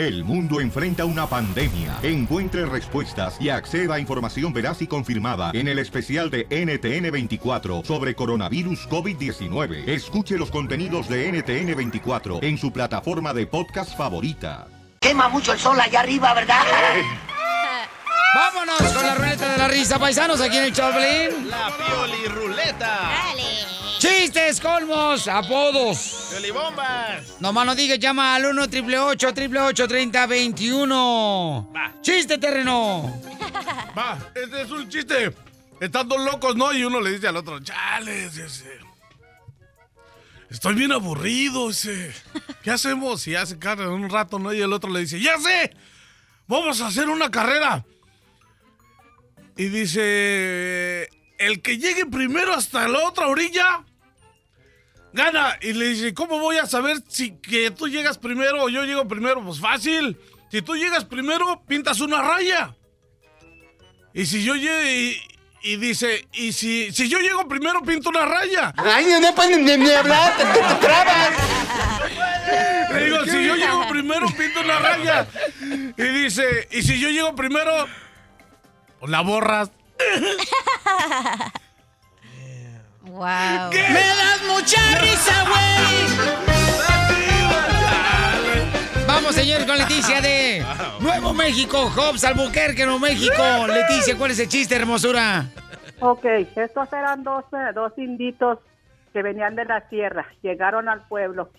El mundo enfrenta una pandemia. Encuentre respuestas y acceda a información veraz y confirmada en el especial de NTN24 sobre coronavirus COVID-19. Escuche los contenidos de NTN24 en su plataforma de podcast favorita. Quema mucho el sol allá arriba, ¿verdad? Vámonos con la ruleta de la risa, paisanos, aquí en el Choplin. La pioli ruleta. Chistes, colmos, apodos. Piolibombas. Nomás no digas, llama al 1 888 3021 ¡Chiste, terreno! Va, este es un chiste. Están dos locos, ¿no? Y uno le dice al otro, chales, dice. Estoy bien aburrido, dice. ¿Qué hacemos? Y hace carne en un rato, ¿no? Y el otro le dice, ¡ya sé! Vamos a hacer una carrera. Y dice, el que llegue primero hasta la otra orilla, gana. Y le dice, ¿cómo voy a saber si que tú llegas primero o yo llego primero? Pues fácil. Si tú llegas primero, pintas una raya. Y si yo llego y, y dice, y si, si yo llego primero, pinto una raya. Ay, no, no pueden ni, ni hablar, te, te, te trabas. Le digo, si yo llego primero, pinto una raya. Y dice, y si yo llego primero, pues la borras. Wow. ¡Me das mucha risa, güey! Vamos, señores, con Leticia de Nuevo México, Hobbs, Albuquerque, Nuevo México. Leticia, ¿cuál es el chiste, hermosura? Ok, estos eran dos, eh, dos inditos que venían de la sierra, llegaron al pueblo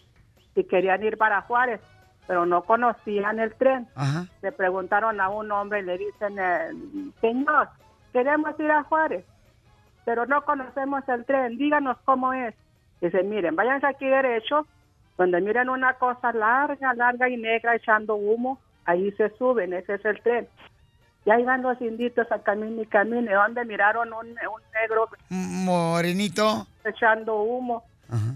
y querían ir para Juárez, pero no conocían el tren. Ajá. Le preguntaron a un hombre y le dicen, eh, señor, queremos ir a Juárez, pero no conocemos el tren, díganos cómo es. Dice, miren, váyanse aquí derecho, donde miren una cosa larga, larga y negra echando humo, ahí se suben, ese es el tren. Y ahí van los inditos a camino y camino, donde miraron un, un negro Morenito. echando humo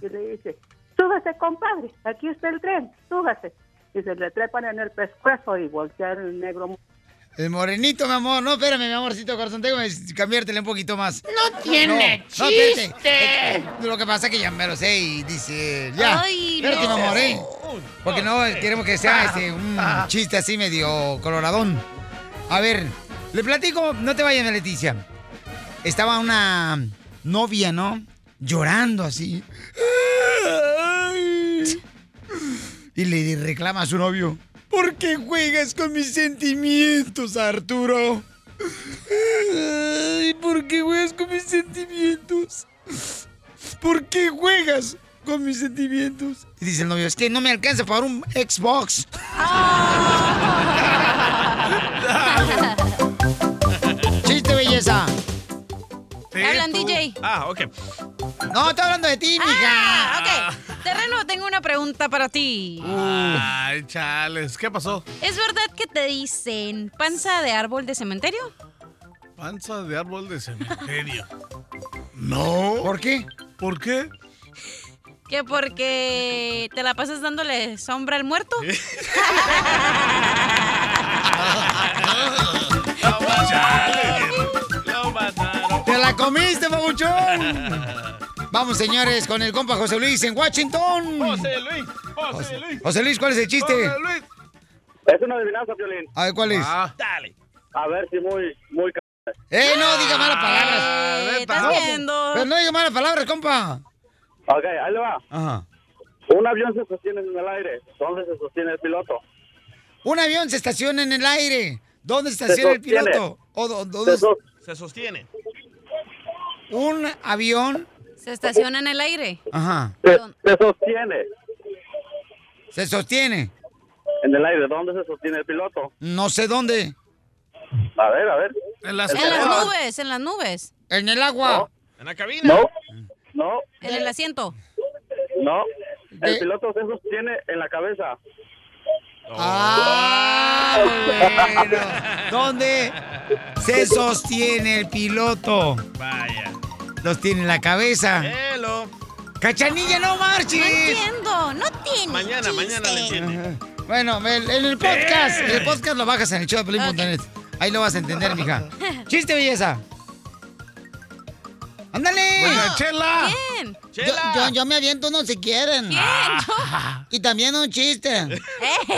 y le dice, súbase compadre, aquí está el tren, súbase. Y se le trepan en el pescuezo y voltea el negro. El morenito, mi amor. No, espérame, mi amorcito corazón. Tengo que cambiártele un poquito más. No tiene No, chiste. Lo que pasa es que ya me lo sé y dice... Ya, Ay, espérate, no. mi amor, ¿eh? Porque no queremos que sea este, un chiste así medio coloradón. A ver, le platico, no te vayas, Leticia. Estaba una novia, ¿no? Llorando así. Y le reclama a su novio. ¿Por qué juegas con mis sentimientos, Arturo? Ay, ¿Por qué juegas con mis sentimientos? ¿Por qué juegas con mis sentimientos? Y dice el novio, es que no me alcanza para un Xbox. Chiste, belleza. Hablan, DJ. Ah, ok. No, estoy hablando de ti, mija. Ah, ok. Terreno, tengo una pregunta para ti. Ay, chales, ¿qué pasó? ¿Es verdad que te dicen panza de árbol de cementerio? Panza de árbol de cementerio. No. ¿Por qué? ¿Por qué? Que porque te la pasas dándole sombra al muerto. Lo mataron. ¡Te la comiste, babuchón! Vamos, señores, con el compa José Luis en Washington. José Luis, José Luis. José Luis, ¿cuál es el chiste? José Luis. Es una adivinanza, Violín. A ver, ¿cuál es? Dale. A ver si muy, muy... ¡Eh, no diga malas palabras! Eh, ¿Estás No, viendo? Pero no diga malas palabras, compa. Ok, ahí le va. Ajá. Un avión se sostiene en el aire. ¿Dónde se sostiene el piloto? Un avión se estaciona en el aire. ¿Dónde se estaciona el piloto? ¿O dónde Se, so- Se sostiene. Un avión. Se estaciona en el aire. Ajá. se, se sostiene Se sostiene. en el aire. ¿Dónde se sostiene el piloto? No sé dónde. A ver, a ver. En las En las nubes, en las nubes. En el agua. En la cabina. No, no, En el asiento. no. El piloto se sostiene en la cabeza. Ah, bueno. ¿Dónde se sostiene el piloto? Vaya. Los tiene en la cabeza. Hello. ¡Cachanilla, no No marches! entiendo, no tiene Mañana, mañana le entiende. Bueno, en el podcast, el podcast lo bajas en el show de Pelín.net. Ahí lo vas a entender, mija. Chiste, belleza. ¡Ándale! Chela. ¿Quién? Yo, yo, yo me aviento uno si quieren. ¿Quién? Y también un chiste.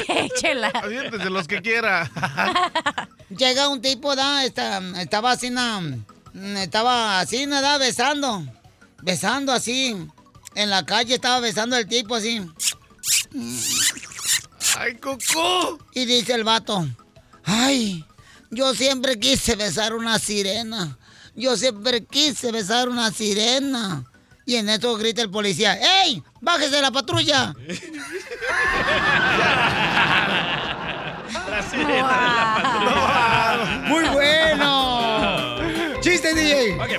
¡Eh, chela! Aviéntese los que quiera. Llega un tipo, da, esta- estaba así, na- estaba así, nada, besando. Besando así. En la calle estaba besando el tipo así. ¡Ay, Coco! Y dice el vato, ay, yo siempre quise besar una sirena. Yo siempre quise besar una sirena. Y en eso grita el policía, ¡Ey! ¡Bájese de la patrulla! La sirena de la patrulla. ¡Muy bueno! ¡Chiste, DJ! Ok,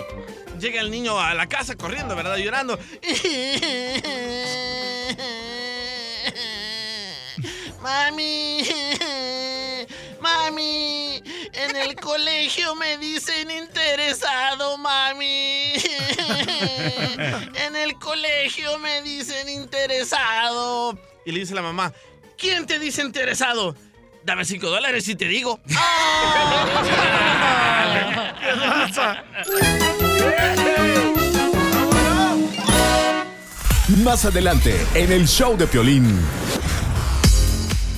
Llega el niño a la casa corriendo, ¿verdad? Llorando. Mami, mami, en el colegio me dicen interesado, mami. En el colegio me dicen interesado. Y le dice la mamá, ¿quién te dice interesado? Dame cinco dólares y te digo. Más adelante, en el show de Piolín.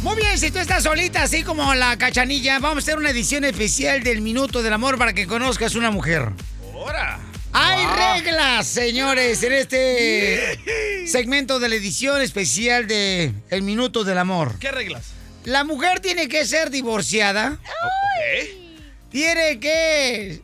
Muy bien, si tú estás solita, así como la cachanilla, vamos a hacer una edición especial del Minuto del Amor para que conozcas una mujer. ¡Ahora! Hay reglas, señores, en este segmento de la edición especial de El Minuto del Amor. ¿Qué reglas? La mujer tiene que ser divorciada. Tiene que...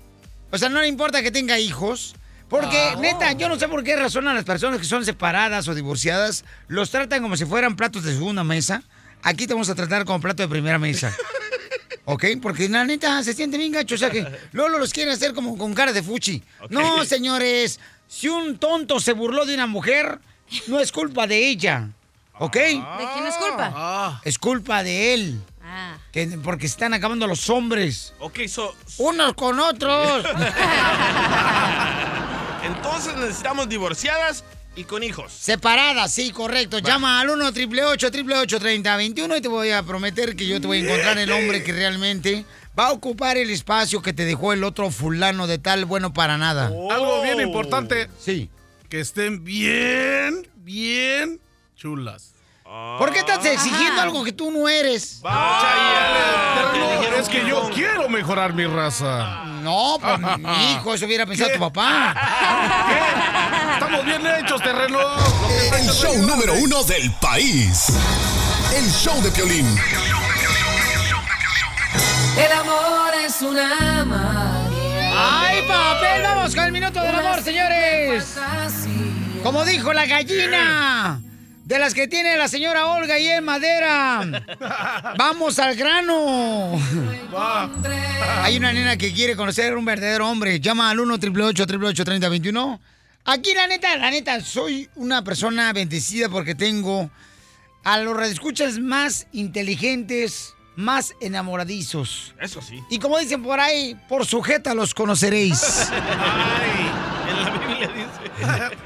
O sea, no le importa que tenga hijos. Porque, neta, yo no sé por qué razón a las personas que son separadas o divorciadas los tratan como si fueran platos de segunda mesa. Aquí te vamos a tratar como plato de primera mesa. ¿Ok? Porque la neta se siente bien gacho. O sea que Lolo los quieren hacer como con cara de fuchi. No, señores. Si un tonto se burló de una mujer, no es culpa de ella. ¿Ok? ¿De quién es culpa? Es culpa de él. Ah. Que, porque se están acabando los hombres. Ok, so, Unos con otros. entonces necesitamos divorciadas y con hijos. Separadas, sí, correcto. Llama al 1 888 3021 y te voy a prometer que yo te voy a encontrar el hombre que realmente va a ocupar el espacio que te dejó el otro fulano de tal bueno para nada. Algo bien importante. Sí. Que estén bien, bien chulas. ¿Por qué estás exigiendo algo que tú no eres? Terreno, es que yo quiero mejorar mi raza. No, pues mi hijo, eso hubiera pensado tu papá. Estamos bien hechos, terreno. El show número uno del país. El show de Piolín. El amor es una magia. ¡Ay, papel! Vamos con el minuto del amor, señores. Como dijo la gallina. De las que tiene la señora Olga y en madera. Vamos al grano. Hay una nena que quiere conocer un verdadero hombre. Llama al 1 888 3021 Aquí, la neta, la neta, soy una persona bendecida porque tengo a los redescuchas más inteligentes, más enamoradizos. Eso sí. Y como dicen por ahí, por sujeta los conoceréis. Ay, en la Biblia dice.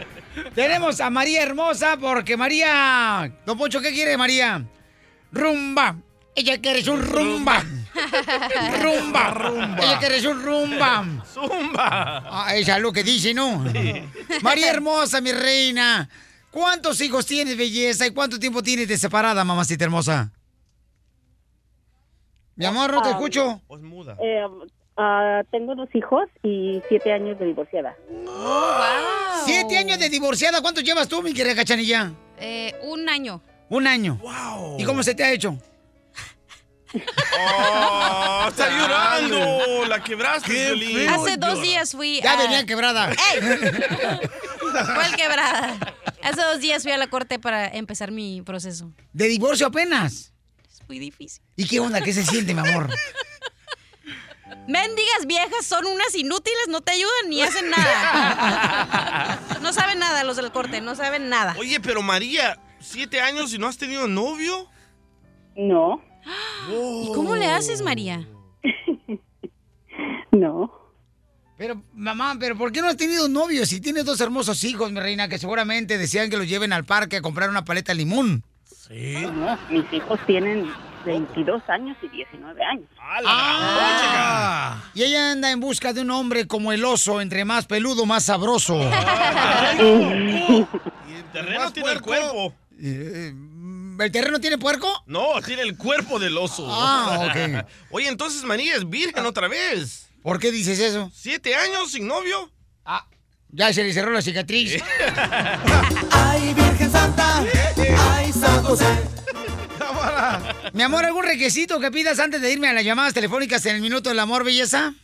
Tenemos a María Hermosa porque María... Don Poncho, ¿qué quiere María? Rumba. Ella quiere su rumba. Rumba. Rumba. Ella quiere su rumba. Zumba. Ah, esa es lo que dice, ¿no? María Hermosa, mi reina. ¿Cuántos hijos tienes, belleza? ¿Y cuánto tiempo tienes de separada, mamacita hermosa? Mi amor, no te escucho. Es muda. Eh, ah, tengo dos hijos y siete años de divorciada. Siete años de divorciada. ¿Cuántos llevas tú, mi querida cachanilla? Eh, un año. Un año. ¿Y cómo se te ha hecho? Oh, está llorando. La quebraste, Violín. Hace dos días fui Ya a... venía quebrada. ¡Ey! ¿Cuál quebrada? Hace dos días fui a la corte para empezar mi proceso. ¿De divorcio apenas? Es muy difícil. ¿Y qué onda? ¿Qué se siente, mi amor? Mendigas viejas son unas inútiles, no te ayudan ni hacen nada. No saben nada los del corte, no saben nada. Oye, pero María, ¿siete años y no has tenido novio? No, ¿Y cómo le haces, María? no. Pero, mamá, ¿pero por qué no has tenido novio si tienes dos hermosos hijos, mi reina, que seguramente desean que los lleven al parque a comprar una paleta de limón? Sí. No, mis hijos tienen 22 años y 19 años. Ah. Y ella anda en busca de un hombre como el oso, entre más peludo, más sabroso. El terreno tiene el cuerpo. Eh, ¿El terreno tiene puerco? No, tiene el cuerpo del oso. Ah, ok. Oye, entonces María es virgen otra vez. ¿Por qué dices eso? ¿Siete años sin novio? Ah, ya se le cerró la cicatriz. Ay, Virgen Santa, ay, San José. Mi amor, ¿algún requisito que pidas antes de irme a las llamadas telefónicas en el minuto del amor, belleza?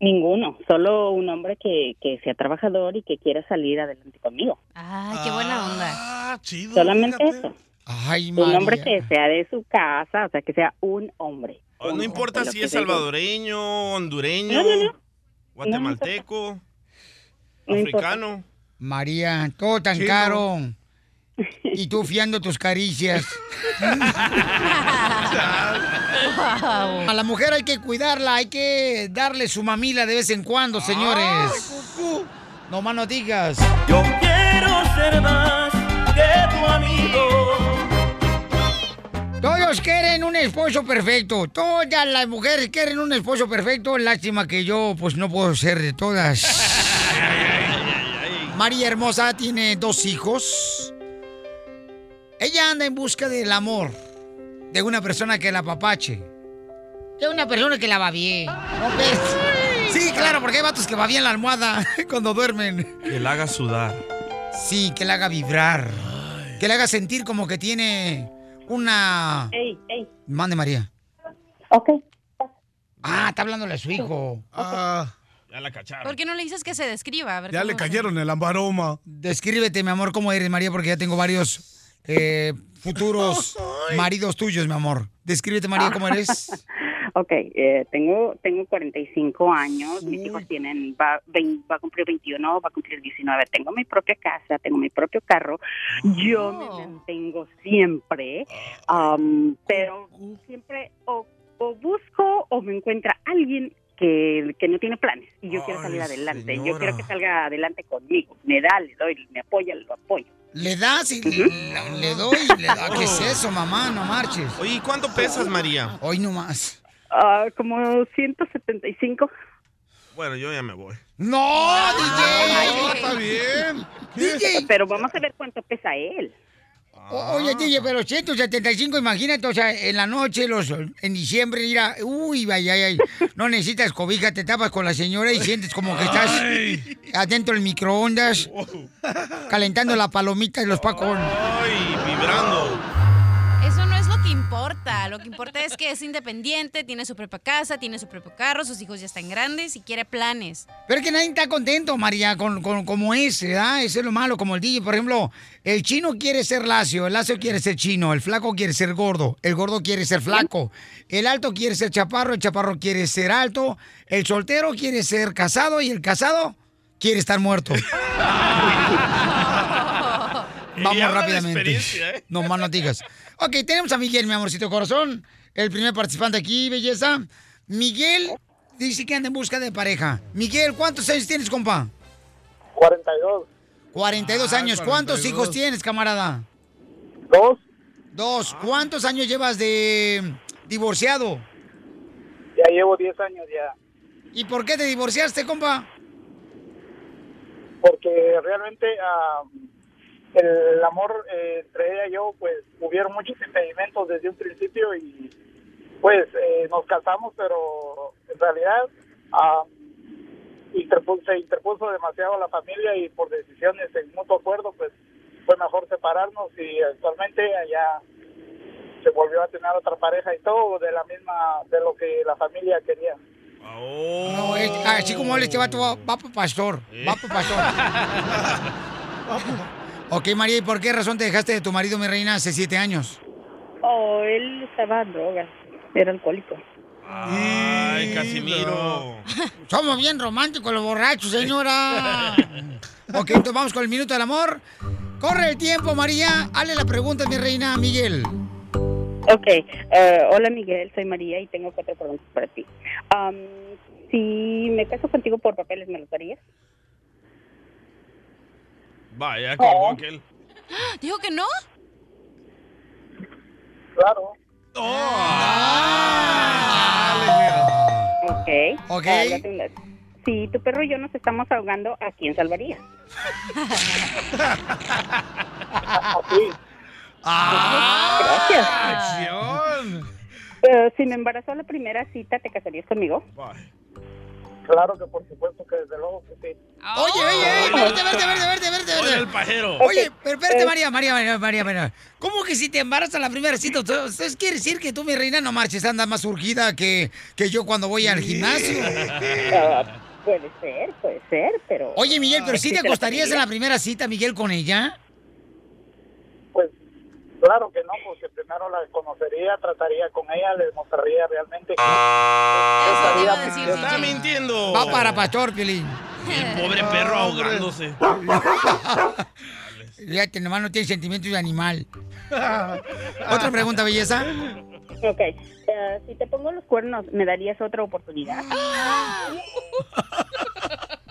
Ninguno, solo un hombre que, que sea trabajador y que quiera salir adelante conmigo. Ay, qué buena onda. Ah, chido. Solamente eso. Ay, Un hombre María. que sea de su casa, o sea, que sea un hombre. Oh, No importa si es salvadoreño, hondureño, No, no, no. guatemalteco, africano. María, todo tan Chino. caro. Y tú fiando tus caricias. A la mujer hay que cuidarla, hay que darle su mamila de vez en cuando, señores. No más no digas. Yo quiero ser más que tu amigo. Todos quieren un esposo perfecto. Todas las mujeres quieren un esposo perfecto. Lástima que yo, pues, no puedo ser de todas. María Hermosa tiene dos hijos. Ella anda en busca del amor. De una persona que la apapache. De una persona que la va bien. ¿No ves? Sí, claro, porque hay vatos que va bien la almohada cuando duermen. Que la haga sudar. Sí, que la haga vibrar. Que le haga sentir como que tiene una... Ey, ey. Mande María. Ok. Ah, está hablándole a su hijo. Ah, Ya la cacharon. ¿Por qué no le dices que se describa? A ver ya le cayeron el ambaroma. Descríbete, mi amor, cómo eres, María, porque ya tengo varios eh, futuros maridos tuyos, mi amor. Descríbete, María, cómo eres. Ok, eh, tengo, tengo 45 años, mis hijos tienen, va, va a cumplir 21, va a cumplir 19, tengo mi propia casa, tengo mi propio carro, yo me mantengo siempre, am, pero siempre o, o busco o me encuentra alguien que, que no tiene planes y yo quiero salir adelante, yo quiero que salga adelante conmigo, me da, le doy, me apoya, lo apoyo. Le das y le, le doy, le da. ¿Qué es eso, mamá? No marches. Oye, ¿y cuánto pesas, María? Hoy no más. Ah, como 175. Bueno, yo ya me voy. ¡No, DJ! Está bien. DJ. Pero vamos a ver cuánto pesa él. O- Oye, DJ, pero 175, imagínate, o sea, en la noche, los, en diciembre, mira, uy, ay, ay, ay, no necesitas cobija, te tapas con la señora y sientes como que estás adentro del microondas, calentando la palomita y los pacos. Ay, vibrando. Lo que importa es que es independiente, tiene su propia casa, tiene su propio carro, sus hijos ya están grandes y quiere planes. Pero es que nadie está contento, María, con, con- como es, ¿verdad? Eso es lo malo, como el DJ. Por ejemplo, el chino quiere ser lacio, el lacio quiere ser chino, el flaco quiere ser gordo, el gordo quiere ser flaco, el alto quiere ser chaparro, el chaparro quiere ser alto, el soltero quiere ser casado y el casado quiere estar muerto. Vamos rápidamente. ¿eh? No más no digas. Ok, tenemos a Miguel, mi amorcito corazón, el primer participante aquí, belleza. Miguel dice que anda en busca de pareja. Miguel, ¿cuántos años tienes, compa? 42. 42 Ah, años. ¿Cuántos 42. hijos tienes, camarada? Dos. Dos. ¿Cuántos años llevas de divorciado? Ya llevo 10 años ya. ¿Y por qué te divorciaste, compa? Porque realmente ah, el amor eh, entre ella y yo, pues hubieron muchos impedimentos desde un principio y pues eh, nos casamos, pero en realidad ah, interpu- se interpuso demasiado la familia y por decisiones en mutuo acuerdo, pues fue mejor separarnos y actualmente ya se volvió a tener otra pareja y todo de la misma, de lo que la familia quería. No, es- así como él, este vato va, va por pastor. Va por pastor. ok, María, ¿y por qué razón te dejaste de tu marido, mi reina, hace siete años? Oh, él estaba en drogas, era alcohólico. Ay, Casimiro. Somos bien románticos los borrachos, señora. ok, entonces vamos con el minuto del amor. Corre el tiempo, María. Hazle la pregunta, mi reina, Miguel. Ok, eh, hola Miguel, soy María y tengo cuatro preguntas para ti. Am, si me caso contigo por papeles, ¿me los darías? Vaya, ya colgó aquel. ¿Dijo que no? Claro. Ok. Ok. Ah, segunda. Si tu perro y yo nos estamos ahogando, ¿a quién salvarías? Gracias. Eh, si me embarazó a la primera cita, ¿te casarías conmigo? Claro que por supuesto que desde luego que sí. Oye, oye, oye, verte, verte, verte, verte, verte, Oye, verte. el pajero. Oye, pero espérate, Eh. María, María, María, María, María. ¿Cómo que si te embarazas a la primera cita? Entonces quiere decir que tú, mi reina, no marches, andas más urgida que, que yo cuando voy al gimnasio. Ah, puede ser, puede ser, pero... Oye, Miguel, pero que te acostarías en la primera cita, Miguel, con ella? Claro que no, porque primero la conocería, trataría con ella, le mostraría realmente que Eso te iba a estaría decir, mintiendo. Está mintiendo. Va para Pastor, Piolín. El pobre perro ahogándose. Fíjate, nomás no tiene sentimientos de animal. Otra pregunta, belleza. Ok. eh, si te pongo los cuernos, ¿me darías otra oportunidad?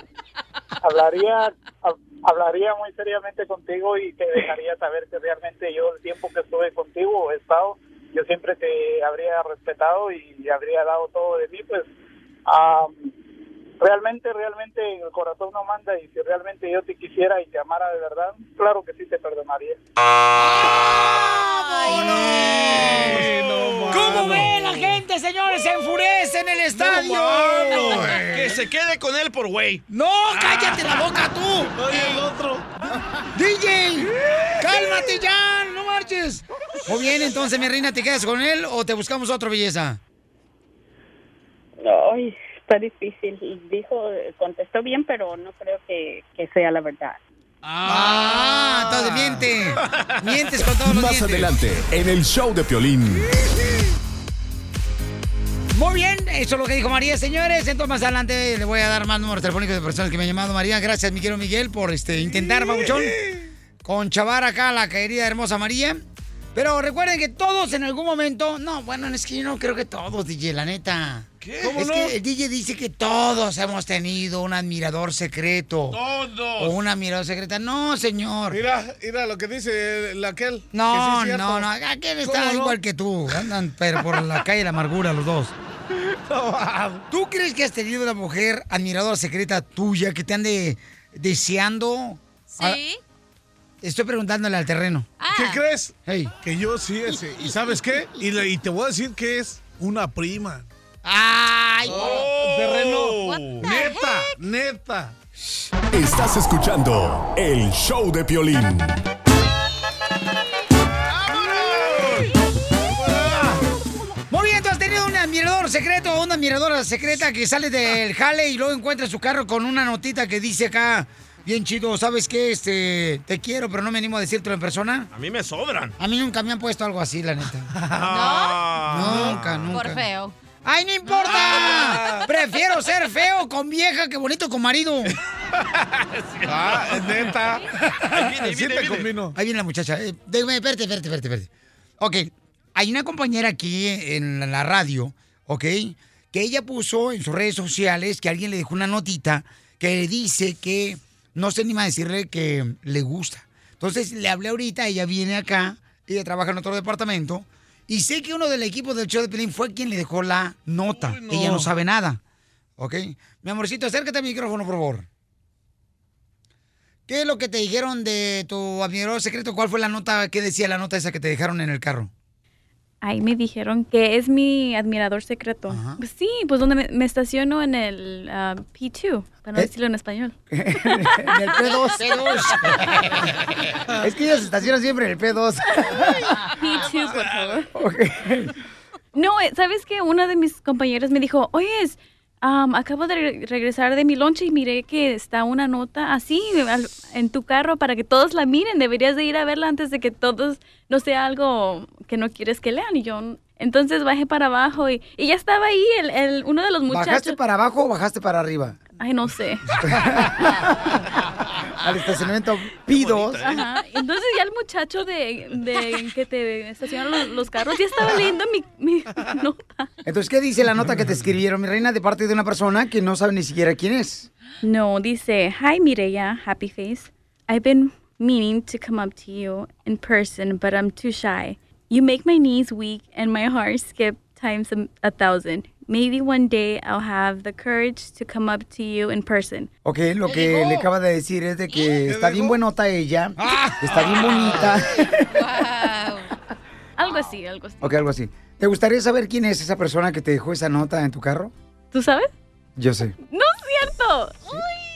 hablaría hab- hablaría muy seriamente contigo y te dejaría saber que realmente yo el tiempo que estuve contigo he estado yo siempre te habría respetado y habría dado todo de mí pues ah, realmente realmente el corazón no manda y si realmente yo te quisiera y te amara de verdad claro que sí te perdonaría ¿Cómo ve la gente, señores? Se enfurece en el estadio. Mano, que se quede con él por güey. No, cállate la boca tú. Oye, el otro. DJ, cálmate ya, no marches. Muy bien, entonces, mi reina, ¿te quedas con él o te buscamos otro belleza? Ay, está difícil. Dijo, contestó bien, pero no creo que, que sea la verdad. Ah, entonces miente. Mientes con todos los Más dientes. adelante, en el show de Piolín. Muy bien, eso es lo que dijo María, señores. Entonces más adelante le voy a dar más números telefónicos de personas que me han llamado María. Gracias, mi querido Miguel, por este intentar, babuchón, con chavar acá la querida hermosa María. Pero recuerden que todos en algún momento, no, bueno, es que yo no creo que todos, DJ, la neta. ¿Qué? Es ¿Cómo no? que el DJ dice que todos hemos tenido un admirador secreto. O Todos. una admirador secreta. No, señor. Mira, mira lo que dice el- aquel. No, que sí no, no. Aquel está igual que tú. Andan pero por la calle de la amargura los dos. ¿Tú crees que has tenido una mujer admiradora secreta tuya que te ande deseando? Ah, Sí. Estoy preguntándole al terreno. ¿Qué Ah, crees? Hey. Que yo sí ese. ¿Y sabes qué? Y, le- y te voy a decir que es una prima. ¡Ay! Oh, terreno. What the Neta, neta. Estás escuchando el show de Piolín. Muy bien, tú has tenido un admirador secreto o una admiradora secreta que sale del jale y luego encuentra su carro con una notita que dice acá, bien chido, ¿sabes qué? Este, te quiero, pero no me animo a decírtelo en persona. A mí me sobran. A mí nunca me han puesto algo así, la neta. Ah. Nunca, nunca. Por feo. ¡Ay, no importa! Prefiero ser feo con vieja que bonito con marido. Ah, es neta. Ahí viene, ahí viene. Ahí viene la muchacha. Eh, déjame, espérate, espérate, espérate, espérate. Ok, hay una compañera aquí en la- la radio, ¿ok? Que ella puso en sus redes sociales que alguien le dejó una notita que le dice que no se anima a decirle que le gusta. Entonces le hablé ahorita, ella viene acá, ella trabaja en otro departamento, y sé que uno del equipo del show de Pelín fue quien le dejó la nota. Uy, no. Ella no sabe nada, ¿ok? Mi amorcito, acércate al micrófono, por favor. ¿Qué es lo que te dijeron de tu admirador secreto? ¿Cuál fue la nota? ¿Qué decía la nota esa que te dejaron en el carro? Ahí me dijeron que es mi admirador secreto. Ajá. Pues sí, pues donde me, me estaciono en el ah, P2, para no ¿Eh? decirlo en español. en el P2. es que ellos se estacionan siempre en el P2. P2, por favor. Ok. No, eh, ¿sabes qué? Una de mis compañeras me dijo, oye, am, acabo de re- regresar de mi lonche y miré que está una nota así al- en tu carro para que todos la miren. Deberías de ir a verla antes de que todos, no sea algo que no quieres que lean. Y yo, entonces bajé para abajo y, y ya estaba ahí el, el- uno de los muchachos. ¿Bajaste para abajo o bajaste para arriba? Ay, no sé. Al estacionamiento P2. Ajá. Entonces ya el muchacho de, de que te estacionan los, los carros ya estaba leyendo mi, mi nota. Entonces, ¿qué dice la nota que te escribieron, mi reina, de parte de una persona que no sabe ni siquiera quién es? No, dice, Hi Mireya, happy face. I've been meaning to come up to you in person, but I'm too shy. You make my knees weak and my heart skip times a, a thousand. Maybe one day I'll have the courage to come up to you in person. Ok, lo que le acaba de decir es de que está bien buenota ella, está bien bonita. Algo así, algo así. Ok, algo así. ¿Te gustaría saber quién es esa persona que te dejó esa nota en tu carro? ¿Tú sabes? Yo sé. No es cierto.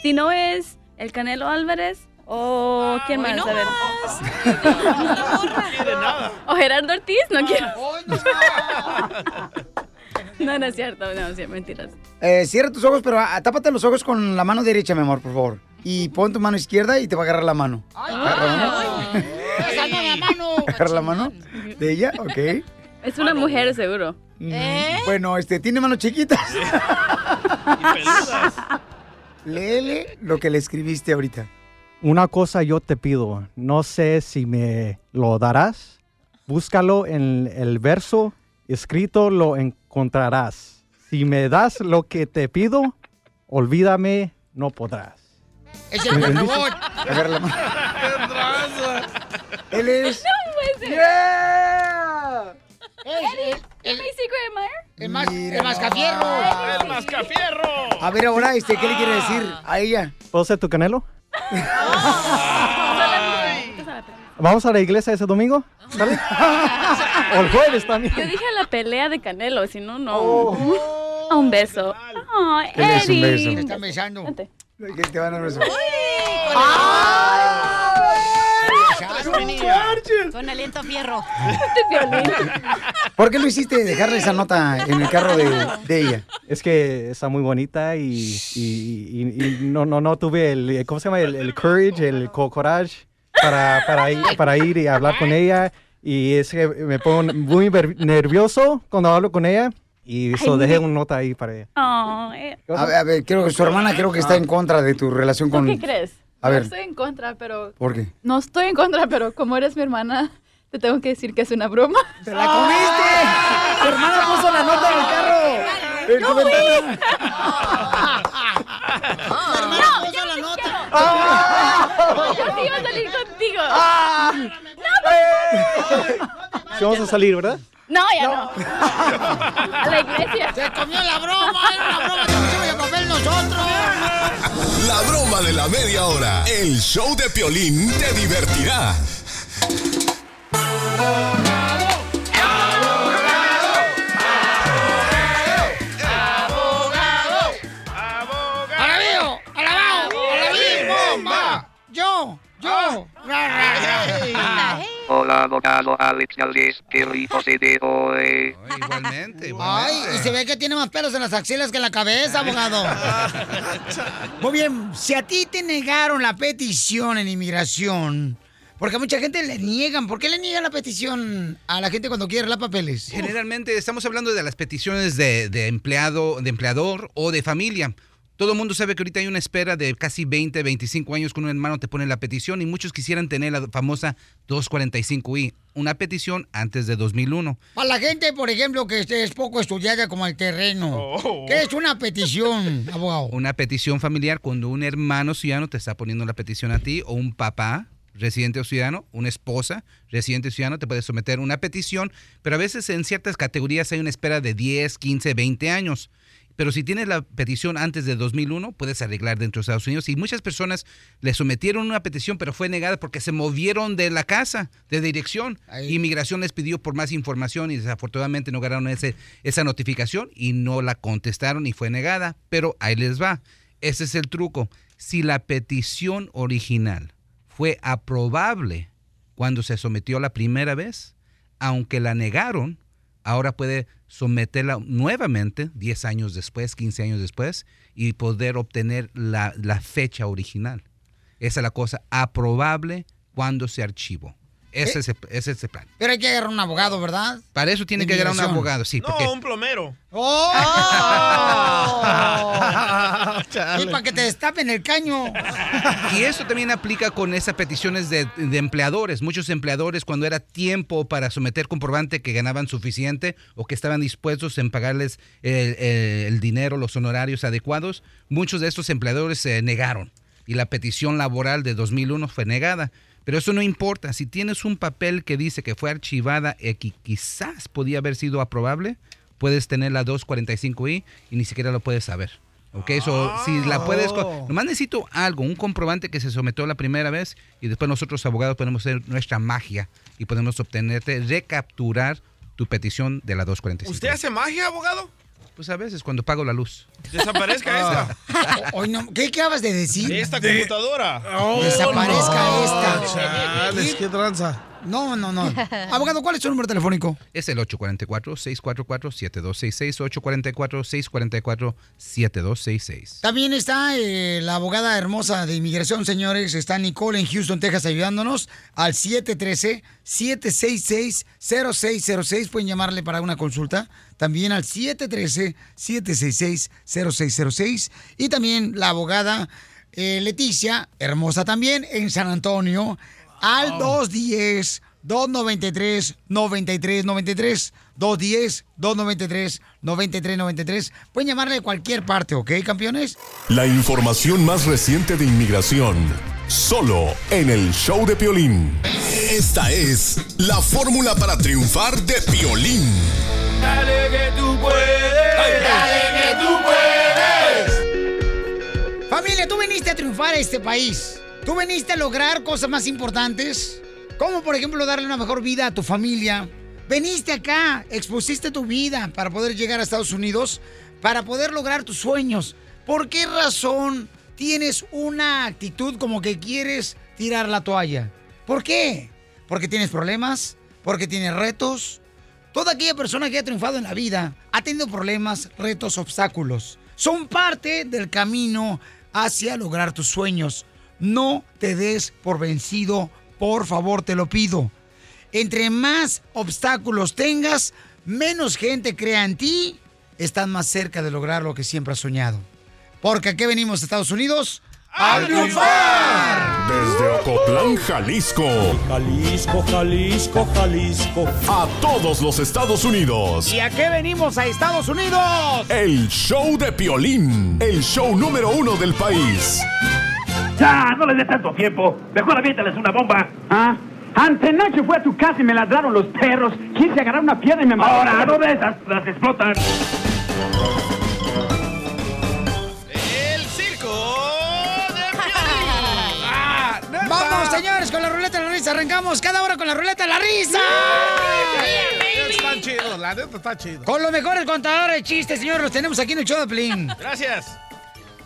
Si no es el Canelo Álvarez o quién más, a ver. O Gerardo Ortiz, no quiero. No, no es cierto, no, sí, mentiras. Eh, cierra tus ojos, pero tápate los ojos con la mano derecha, mi amor, por favor. Y pon tu mano izquierda y te va a agarrar la mano. Agarra la mano. la mano! Agarra la mano de ella, ok. Es una mujer, seguro. Bueno, este, tiene manos chiquitas. Léele lo que le escribiste ahorita. Una cosa yo te pido, no sé si me lo darás. Búscalo en el verso escrito, lo encontrarás. Si me das lo que te pido, olvídame, no podrás. ¡Es el robot! Agarra la mano. Él es. ¡Es el, mi secret admirer? el, mas, el mascafierro! ¡El mascafierro! A ver, ahora, este, ¿qué le quiere decir a ella? ¿Puedo ser tu canelo? ¿Vamos a la iglesia ese domingo? ¿Sale? o el jueves también. Yo dije la pelea de Canelo, si no, no. Un beso. Ay, ¿Qué le es un Eddie. beso? Me están besando. Vente. ¿Qué te van a un beso? Con aliento fierro. ¿Por qué lo hiciste dejarle esa nota en el carro de, de ella? Es que está muy bonita y, y- y- y no, no, no tuve el, ¿cómo se llama? El, el courage, el co- courage para, para, ir, para ir y hablar con ella. Y es que me pongo muy nervioso cuando hablo con ella. Y eso Ay, dejé mi- una nota ahí para ella. Oh, eh, A ver, a ver, creo que su hermana creo que está en contra de tu relación ¿Tú con... qué crees? A ver. estoy en contra, pero... ¿Por qué? No estoy en contra, pero como eres mi hermana, te tengo que decir que es una broma. ¡Te la comiste! ¡Tu hermana puso la nota en el carro! ¡En tu ¡No fui! ventana! hermana puso la nota! Yo sí iba a salir contigo. Sí, vamos a salir, ¿verdad? No, ya no. A la iglesia. ¡Se comió la broma! ¡Era una broma que pusimos el papel nosotros! La broma de la media hora. El show de Piolín te divertirá. ¡Yo! ¡Yo! Ra. Hola, abogado Alex Galvez. Qué rico se te oye. Igualmente, Ay, y se ve que tiene más pelos en las axilas que en la cabeza, abogado. Muy bien, si a ti te negaron la petición en inmigración, porque a mucha gente le niegan, ¿por qué le niegan la petición a la gente cuando quiere arreglar papeles? Generalmente estamos hablando de las peticiones de, de empleado, de empleador o de familia. Todo el mundo sabe que ahorita hay una espera de casi 20, 25 años con un hermano te pone la petición y muchos quisieran tener la famosa 245i, una petición antes de 2001. Para la gente, por ejemplo, que es poco estudiada como el terreno, ¿qué es una petición, abogado? Una petición familiar cuando un hermano ciudadano te está poniendo la petición a ti o un papá residente o ciudadano, una esposa residente o ciudadano te puede someter una petición, pero a veces en ciertas categorías hay una espera de 10, 15, 20 años. Pero si tienes la petición antes de 2001, puedes arreglar dentro de Estados Unidos. Y muchas personas le sometieron una petición, pero fue negada porque se movieron de la casa, de dirección. Inmigración les pidió por más información y desafortunadamente no ganaron ese, esa notificación y no la contestaron y fue negada. Pero ahí les va. Ese es el truco. Si la petición original fue aprobable cuando se sometió la primera vez, aunque la negaron, ahora puede someterla nuevamente 10 años después, 15 años después, y poder obtener la, la fecha original. Esa es la cosa, aprobable cuando se archivó. Ese, es el, ese es el plan. Pero hay que agarrar un abogado, ¿verdad? Para eso tiene que agarrar un abogado, sí. porque- No, un plomero. ¡Oh! y para que te destapen el caño. Y eso también aplica con esas peticiones de, de empleadores. Muchos empleadores, cuando era tiempo para someter comprobante que ganaban suficiente o que estaban dispuestos en pagarles el, el- el dinero, los honorarios adecuados, muchos de estos empleadores se negaron. Y la petición laboral de 2001 fue negada. Pero eso no importa. Si tienes un papel que dice que fue archivada y que quizás podía haber sido aprobable, puedes tener la 245i y ni siquiera lo puedes saber. ¿Ok? So, si la puedes... co- Nomás necesito algo, un comprobante que se sometió la primera vez y después nosotros abogados podemos hacer nuestra magia y podemos obtenerte, recapturar tu petición de la 245. ¿Usted hace magia, abogado? Pues a veces cuando pago la luz. Desaparezca esta. Hoy no, ¿Qué acabas de decir? De esta computadora. Desaparezca no. esta. Chales, qué tranza. No, no, no. Abogado, ¿cuál es su número telefónico? Es el 844-644-7266, 844-644-7266. También está eh, la abogada hermosa de inmigración, señores. Está Nicole en Houston, Texas, ayudándonos al 713-766-0606. Pueden llamarle para una consulta. También al 713-766-0606. Y también la abogada eh, Leticia, hermosa también, en San Antonio, al 210-293-9393. 210-293-9393. Pueden llamarle de cualquier parte, ¿ok, campeones? La información más reciente de inmigración, solo en el show de Piolín. Esta es la fórmula para triunfar de Piolín. Dale que tú puedes. Dale que tú puedes. Familia, tú viniste a triunfar a este país. Tú viniste a lograr cosas más importantes, como por ejemplo darle una mejor vida a tu familia. Veniste acá, expusiste tu vida para poder llegar a Estados Unidos, para poder lograr tus sueños. ¿Por qué razón tienes una actitud como que quieres tirar la toalla? ¿Por qué? ¿Porque tienes problemas? ¿Porque tienes retos? Toda aquella persona que ha triunfado en la vida ha tenido problemas, retos, obstáculos. Son parte del camino hacia lograr tus sueños. No te des por vencido, por favor, te lo pido. Entre más obstáculos tengas, menos gente crea en ti, estás más cerca de lograr lo que siempre has soñado. Porque aquí venimos a Estados Unidos a triunfar. Desde Ocotlán, Jalisco. Jalisco, Jalisco, Jalisco. A todos los Estados Unidos. ¿Y a qué venimos a Estados Unidos? El show de Piolín. El show número uno del país. Ya, no les dé tanto tiempo. Mejor aviéntales una bomba. ¿Ah? Antenoche fue a tu casa y me ladraron los perros. Quise agarrar una piedra y me mató. Ahora, no de esas, las explotan. Arrancamos cada hora con la ruleta de la risa. Está chido, la neta está chido. Con los mejores contadores de chistes, señores, los tenemos aquí en el show de. Gracias.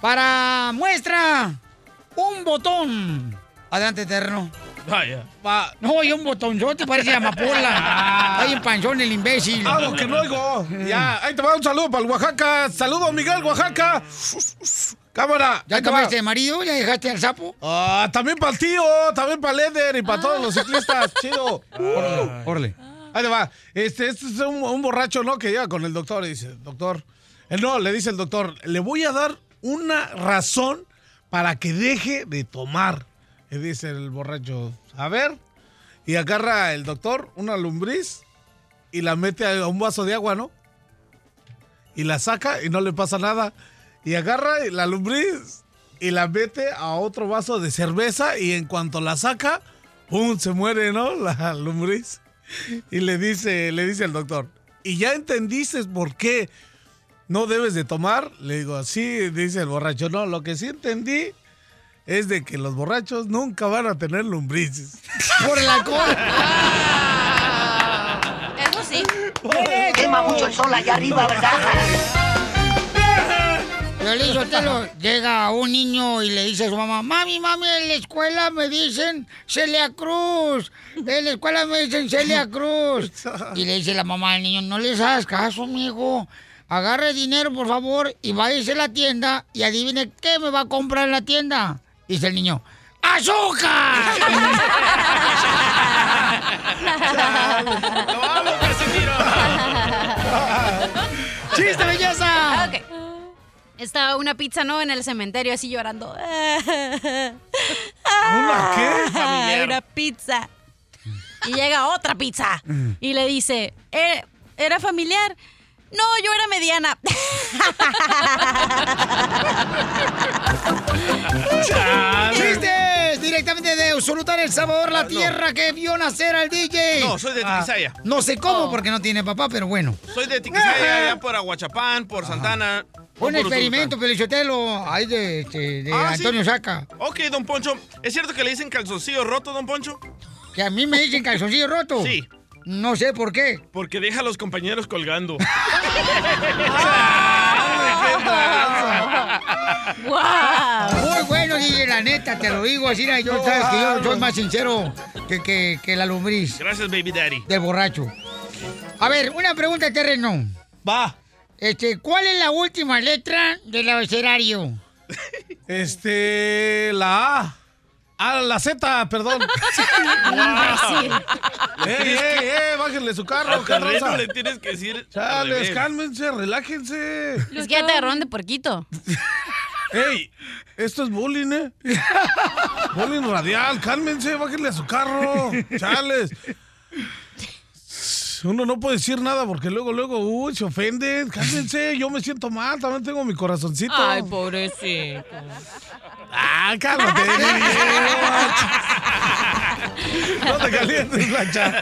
Para muestra, un botón. Adelante, Eterno. Vaya. Va. No, y un botonzote parece amapola. Hay en panzón el imbécil. Algo que no oigo. Ya, ahí te va un saludo para el Oaxaca. Saludos, Miguel, Oaxaca. Cámara. ¿Ya cambiaste de marido? ¿Ya dejaste al sapo? Ah, también para el tío, también para Leder y para todos los ciclistas. Chido. Órale, órale. Ahí te va. Este, este es un, un borracho, ¿no? Que llega con el doctor y dice, doctor. Él no, le dice el doctor, le voy a dar una razón para que deje de tomar. Y dice el borracho, a ver. Y agarra el doctor una lombriz y la mete a un vaso de agua, ¿no? Y la saca y no le pasa nada. Y agarra la lombriz y la mete a otro vaso de cerveza y en cuanto la saca, ¡pum! se muere, ¿no? La lombriz. Y le dice, le dice el doctor, ¿y ya entendiste por qué no debes de tomar? Le digo, sí, dice el borracho, no, lo que sí entendí es de que los borrachos nunca van a tener lombrices. Por el alcohol. Eso sí. Quema mucho el sol allá arriba, ¿verdad? Piolín Sotelo, llega un niño y le dice a su mamá, mami, mami, en la escuela me dicen Celia Cruz, en la escuela me dicen Celia Cruz. Y le dice la mamá al niño, no les hagas caso, amigo. Agarre dinero, por favor, y váyase a la tienda y adivine qué me va a comprar en la tienda. Dice el niño, ¡azúcar! ¡Chiste, belleza! Ok. Estaba una pizza, ¿no? En el cementerio así llorando. ¿Una qué? Familiar. Una pizza. Y llega otra pizza. Y le dice, "¿Eh, ¿era familiar? No, yo era mediana. ¡Chistes! directamente de Usulután, El Salvador, la Ah, no. tierra que vio nacer al DJ. No, soy de Ah, Tiquisaya. no sé cómo porque no tiene papá, pero bueno. Soy de Tiquisaya, allá por Aguachapán, por Santana. Un experimento, Pelichotelo, ahí de, de- de Ah, sí. Antonio Saca. Ok, don Poncho. ¿Es cierto que le dicen calzoncillo roto, don Poncho? ¿Que a mí me dicen calzoncillo roto? Sí. No sé por qué. Porque deja a los compañeros colgando. Muy bueno, DJ, la neta, te lo digo así, yo sabes que yo soy más sincero que, que, que la lombriz Gracias, baby daddy. del borracho. A ver, una pregunta de terreno. Va. Este, ¿cuál es la última letra del abecedario? Este. La A. Ah, la Z, perdón. Imbécil. ¡Ey, ey, ey! Bájenle su carro, raza. le tienes que decir. al Chales, cálmense, relájense. Es que ya te agarraron de porquito. ¡Ey! Esto es bullying, ¿eh? bullying radial, cálmense, bájenle a su carro. Chales. Uno no puede decir nada porque luego, luego, uy, se ofenden. Cálmense, yo me siento mal, también tengo mi corazoncito. Ay, pobrecito. Ah, cálmate. no te calientes, Lancha.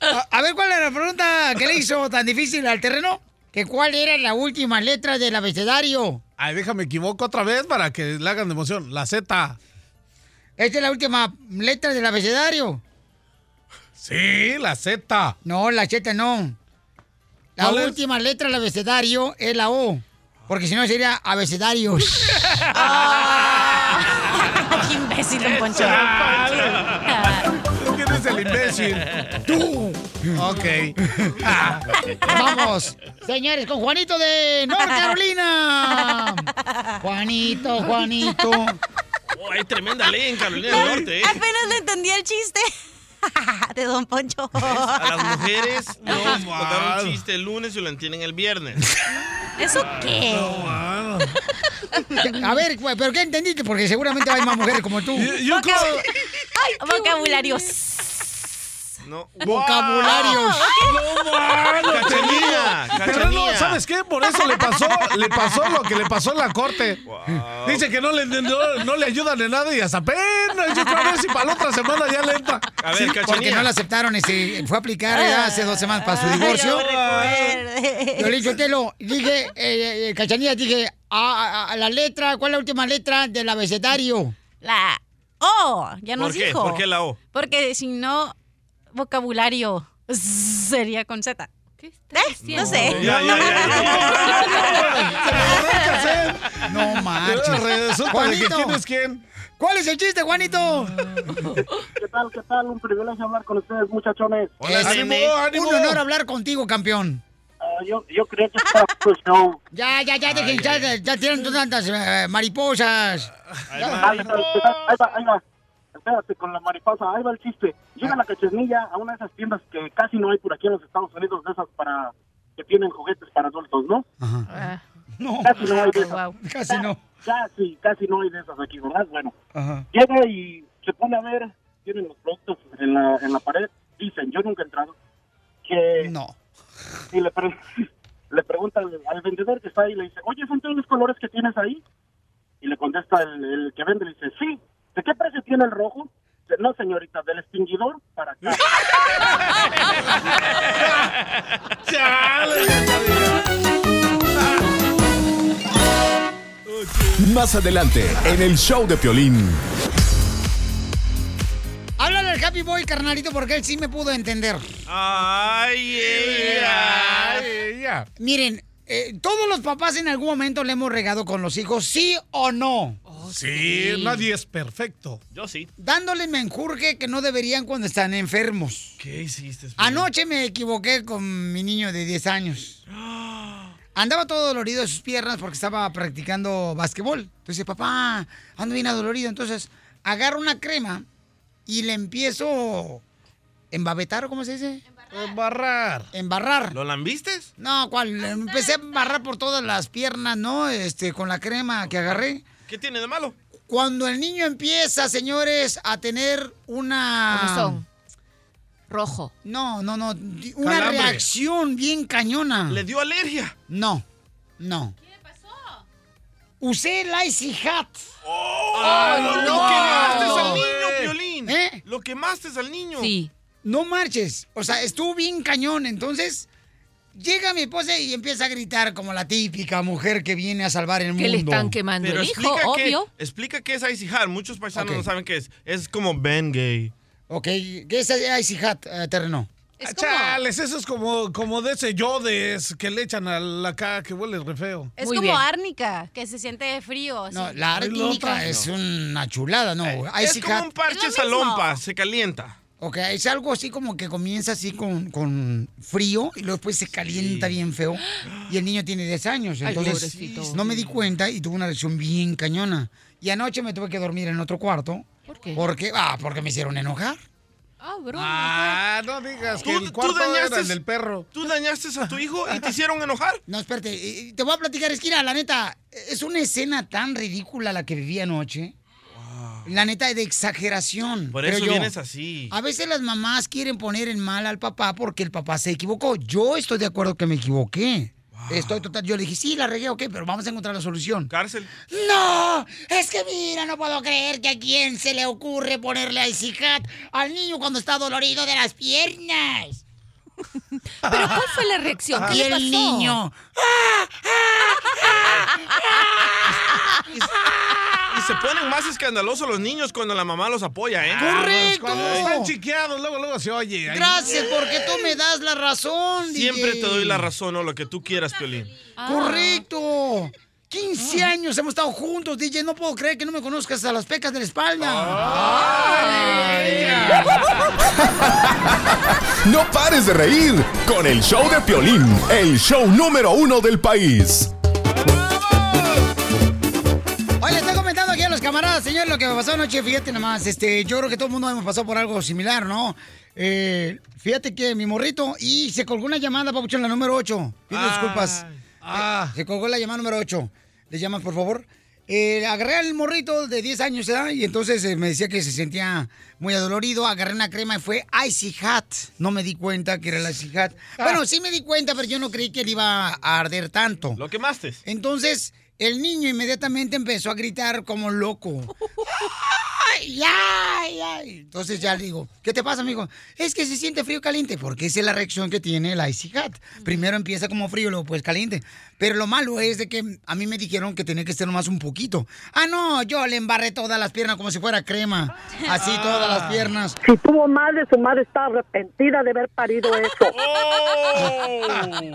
A, a ver, ¿cuál era la pregunta que le hizo tan difícil al terreno? ¿Que cuál era la última letra del abecedario? Ay, déjame equivoco otra vez para que le hagan de emoción. La Z. ¿Esta es la última letra del abecedario? Sí, la Z. No, la Z no. La última letra del abecedario es la O. Porque si no sería abecedarios. Qué imbécil, don Poncho. ¿Quién es el imbécil? Tú. Ok. Vamos, señores, con Juanito de North Carolina. Juanito, Juanito. Oh, hay tremenda ley en Carolina del Norte, ¿eh? Apenas le entendí el chiste de Don Poncho. A las mujeres no contar un chiste el lunes y lo entienden el viernes. ¿Eso qué? A ver, ¿pero qué entendiste? Porque seguramente hay más mujeres como tú. Vocabularios. No. Vocabularios. No, Cachanilla, Pero no. ¿sabes qué? Por eso le pasó, le pasó lo que le pasó en la corte. Dice que no le entendió, no le ayudan en nada y hasta apenas yo creo a ver si para la otra semana ya le entra. A ver, Sí, cachanilla. porque no la aceptaron, este, fue a aplicar ya hace dos semanas para su divorcio. Yo le dije, Telo, dije, eh, eh, Cachanilla, dije, a, a- a la letra, ¿cuál es la última letra del abecedario? La O, ya nos ¿Por qué? dijo. ¿Por qué la O? Porque si no, vocabulario sería con Z. ¿Eh? No sé. Ya, ya, No que quién es quién. ¿Cuál es el chiste, Juanito? ¿Qué tal, qué tal? Un privilegio hablar con ustedes, muchachones. Es Un honor hablar contigo, campeón. Ah, yo, yo creía que show. Ya, ya, ya, dejen, ya, ya tienen tantas eh, mariposas. Ahí va, ahí va. Espérate, con la mariposa, ahí va el chiste. Llega la cachanilla a una de esas tiendas que casi no hay por aquí en los Estados Unidos, de esas para que tienen juguetes para adultos, ¿no? No. Casi no hay de esas. Casi no. Casi, casi no hay de esas aquí, ¿verdad? Bueno, Ajá. llega y se pone a ver, tienen los productos en la, en la pared, dicen, yo nunca he entrado, que... No. Y le, pre- le pregunta al, al vendedor que está ahí, le dice, oye, ¿son todos los colores que tienes ahí? Y le contesta el, el que vende, le dice, sí. ¿De qué precio tiene el rojo? No, señorita, del extinguidor para acá. Más adelante, en el show de Piolín. Háblale al Happy Boy, carnalito, porque él sí me pudo entender. Ay, ella. Miren, eh, todos los papás en algún momento le hemos regado con los hijos, ¿sí o no? Sí, nadie es perfecto. Yo sí. Dándoles menjurje que no deberían cuando están enfermos. ¿Qué hiciste? Anoche me equivoqué con mi niño de 10 años. Andaba todo dolorido de sus piernas porque estaba practicando básquetbol. Entonces, papá, ando bien adolorido. Entonces, agarro una crema y le empiezo embabetar, ¿o ¿cómo se dice? Embarrar. Embarrar. ¿Lo lambiste? No, ¿cuál? Le Empecé a embarrar por todas las piernas, ¿no? Este, con la crema que agarré. ¿Qué tiene de malo? Cuando el niño empieza, señores, a tener una... Comezón. Rojo. No, no, no. Una Calambre. reacción bien cañona. ¿Le dio alergia? No, no. usé el Icy Hat. Ah, lo, lo quemaste al niño, güey. Piolín. ¿Eh? Lo quemaste al niño. No marches. O sea, estuvo bien cañón. Entonces, llega mi esposa y empieza a gritar como la típica mujer que viene a salvar el mundo. Pero explica Qué, explica qué es Icy Hat. Muchos paisanos no saben qué es. Es como Ben Gay. Ok, ¿qué es Icy Hat, eh, terreno? Chales, eso es como, como de ese yodes que le echan a la cara que huele re feo. Es como árnica, que se siente frío. No, así. la árnica es una chulada, ¿no? Es Icy como Hat. un parche Es salompa. Se calienta. Ok, es algo así como que comienza así con, con frío y luego después se calienta bien feo. Y el niño tiene 10 años, entonces no me di cuenta y tuve una reacción bien cañona. Y anoche me tuve que dormir en otro cuarto. ¿Por qué? Porque, ah, porque me hicieron enojar. Ah, bro. Ah, no digas que el tú cuarto dañaste- era el del perro. ¿Tú dañaste a tu hijo y te hicieron enojar? No, espérate, eh, te voy a platicar, Esquira, la neta, es una escena tan ridícula la que viví anoche. La neta, de exageración. Por eso yo. vienes así. A veces las mamás quieren poner en mal al papá porque el papá se equivocó. Yo estoy de acuerdo que me equivoqué. Estoy total. Yo le dije, sí, la regué, ok, pero vamos a encontrar la solución. Cárcel. No, es que mira, no puedo creer que a quién se le ocurre ponerle a Icy Hat al niño cuando está dolorido de las piernas. ¿Pero cuál fue la reacción? ¿Qué Y le el pasó? niño. Y se ponen más escandalosos los niños cuando la mamá los apoya, ¿eh? ¡Correcto! Cuando están chiqueados, luego, luego se oye. ahí. Gracias, porque tú me das la razón. Siempre DJ. te doy la razón o lo que tú quieras, Piolín. Correcto. 15 años hemos estado juntos, DJ. No puedo creer que no me conozcas a las pecas de la espalda. No pares de reír con el show de Piolín, el show número uno del país. Oye, le estoy comentando aquí a los camaradas, señor, lo que me pasó anoche. Fíjate nomás, este, yo creo que todo el mundo hemos pasado por algo similar, ¿no? Eh, fíjate que mi morrito, y se colgó una llamada, papuchón, la número 8. Pido Ay. disculpas. Ah. Se colgó la llamada número 8. ¿Le llamas, por favor? Eh, agarré al morrito de 10 años, ¿verdad? Y entonces eh, me decía que se sentía muy adolorido. Agarré una crema y fue Icy Hat. No me di cuenta que era el Icy Hat. Bueno, sí me di cuenta, pero yo no creí que él iba a arder tanto. ¿Lo quemaste? Entonces, el niño inmediatamente empezó a gritar como loco. ¡Ay, ay, ay! Entonces ya le digo, ¿qué te pasa, amigo? Es que se siente frío caliente, porque esa es la reacción que tiene el Icy Hat. Primero empieza como frío, luego pues caliente. Pero lo malo es de que a mí me dijeron que tenía que ser nomás un poquito. Ah, no, yo le embarré todas las piernas como si fuera crema. Así todas las piernas. Si tuvo madre, su madre está arrepentida de haber parido eso.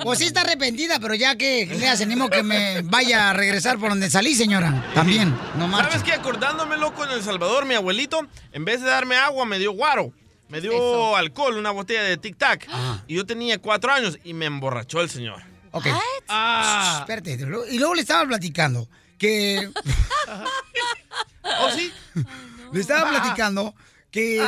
Pues sí está arrepentida, pero ya que le hace animo que me vaya a regresar por donde salí, señora. También, no marches. ¿Sabes qué? Acordándome, loco, en El Salvador, mi abuelito, en vez de darme agua, me dio guaro. Me dio alcohol, una botella de Tic Tac. Y yo tenía cuatro años y me emborrachó el señor. Ok. Ah. Espérate. Y luego le estaba platicando que. ¿Oh, sí? Le estaba platicando que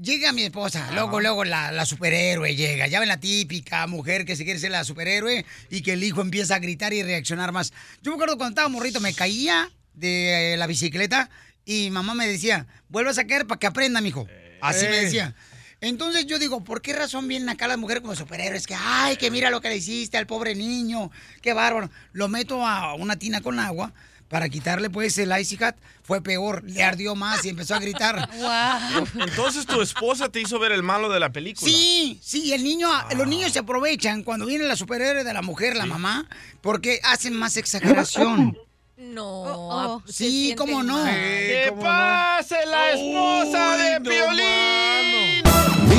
llega mi esposa. Luego, luego la, la superhéroe llega. Ya ven la típica mujer que se quiere ser la superhéroe y que el hijo empieza a gritar y reaccionar más. Yo me acuerdo cuando estaba morrito, me caía de la bicicleta y mamá me decía, vuelve a sacar para que aprenda, mijo. Así me Eh. decía. Entonces yo digo, ¿por qué razón vienen acá las mujeres como superhéroes? Que, ay, que mira lo que le hiciste al pobre niño, qué bárbaro. Lo meto a una tina con agua para quitarle pues el icy hat. Fue peor, le ardió más y empezó a gritar. Entonces tu esposa te hizo ver el malo de la película. Sí, sí, el niño, los niños se aprovechan cuando viene la superhéroe de la mujer, la mamá, porque hacen más exageración. No. se Sí, siente cómo no. mal. ¡Que pase la esposa de Piolín!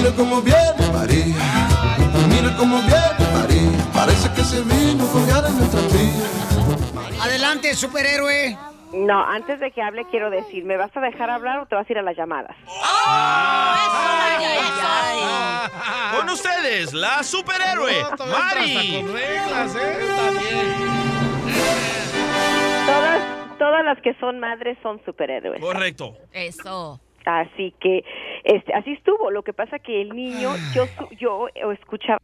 Mira cómo viene María, mira cómo viene María, parece que se vino colgar en nuestra vía. Adelante, superhéroe. No, antes de que hable quiero decir, ¿me vas a dejar hablar o te vas a ir a las llamadas? Con ustedes, la superhéroe, Mari. Con reglas, ¿eh? Está bien. Todas, todas las que son madres son superhéroes. Correcto. Eso. Así que, este, así estuvo. Lo que pasa que el niño, yo, yo escuchaba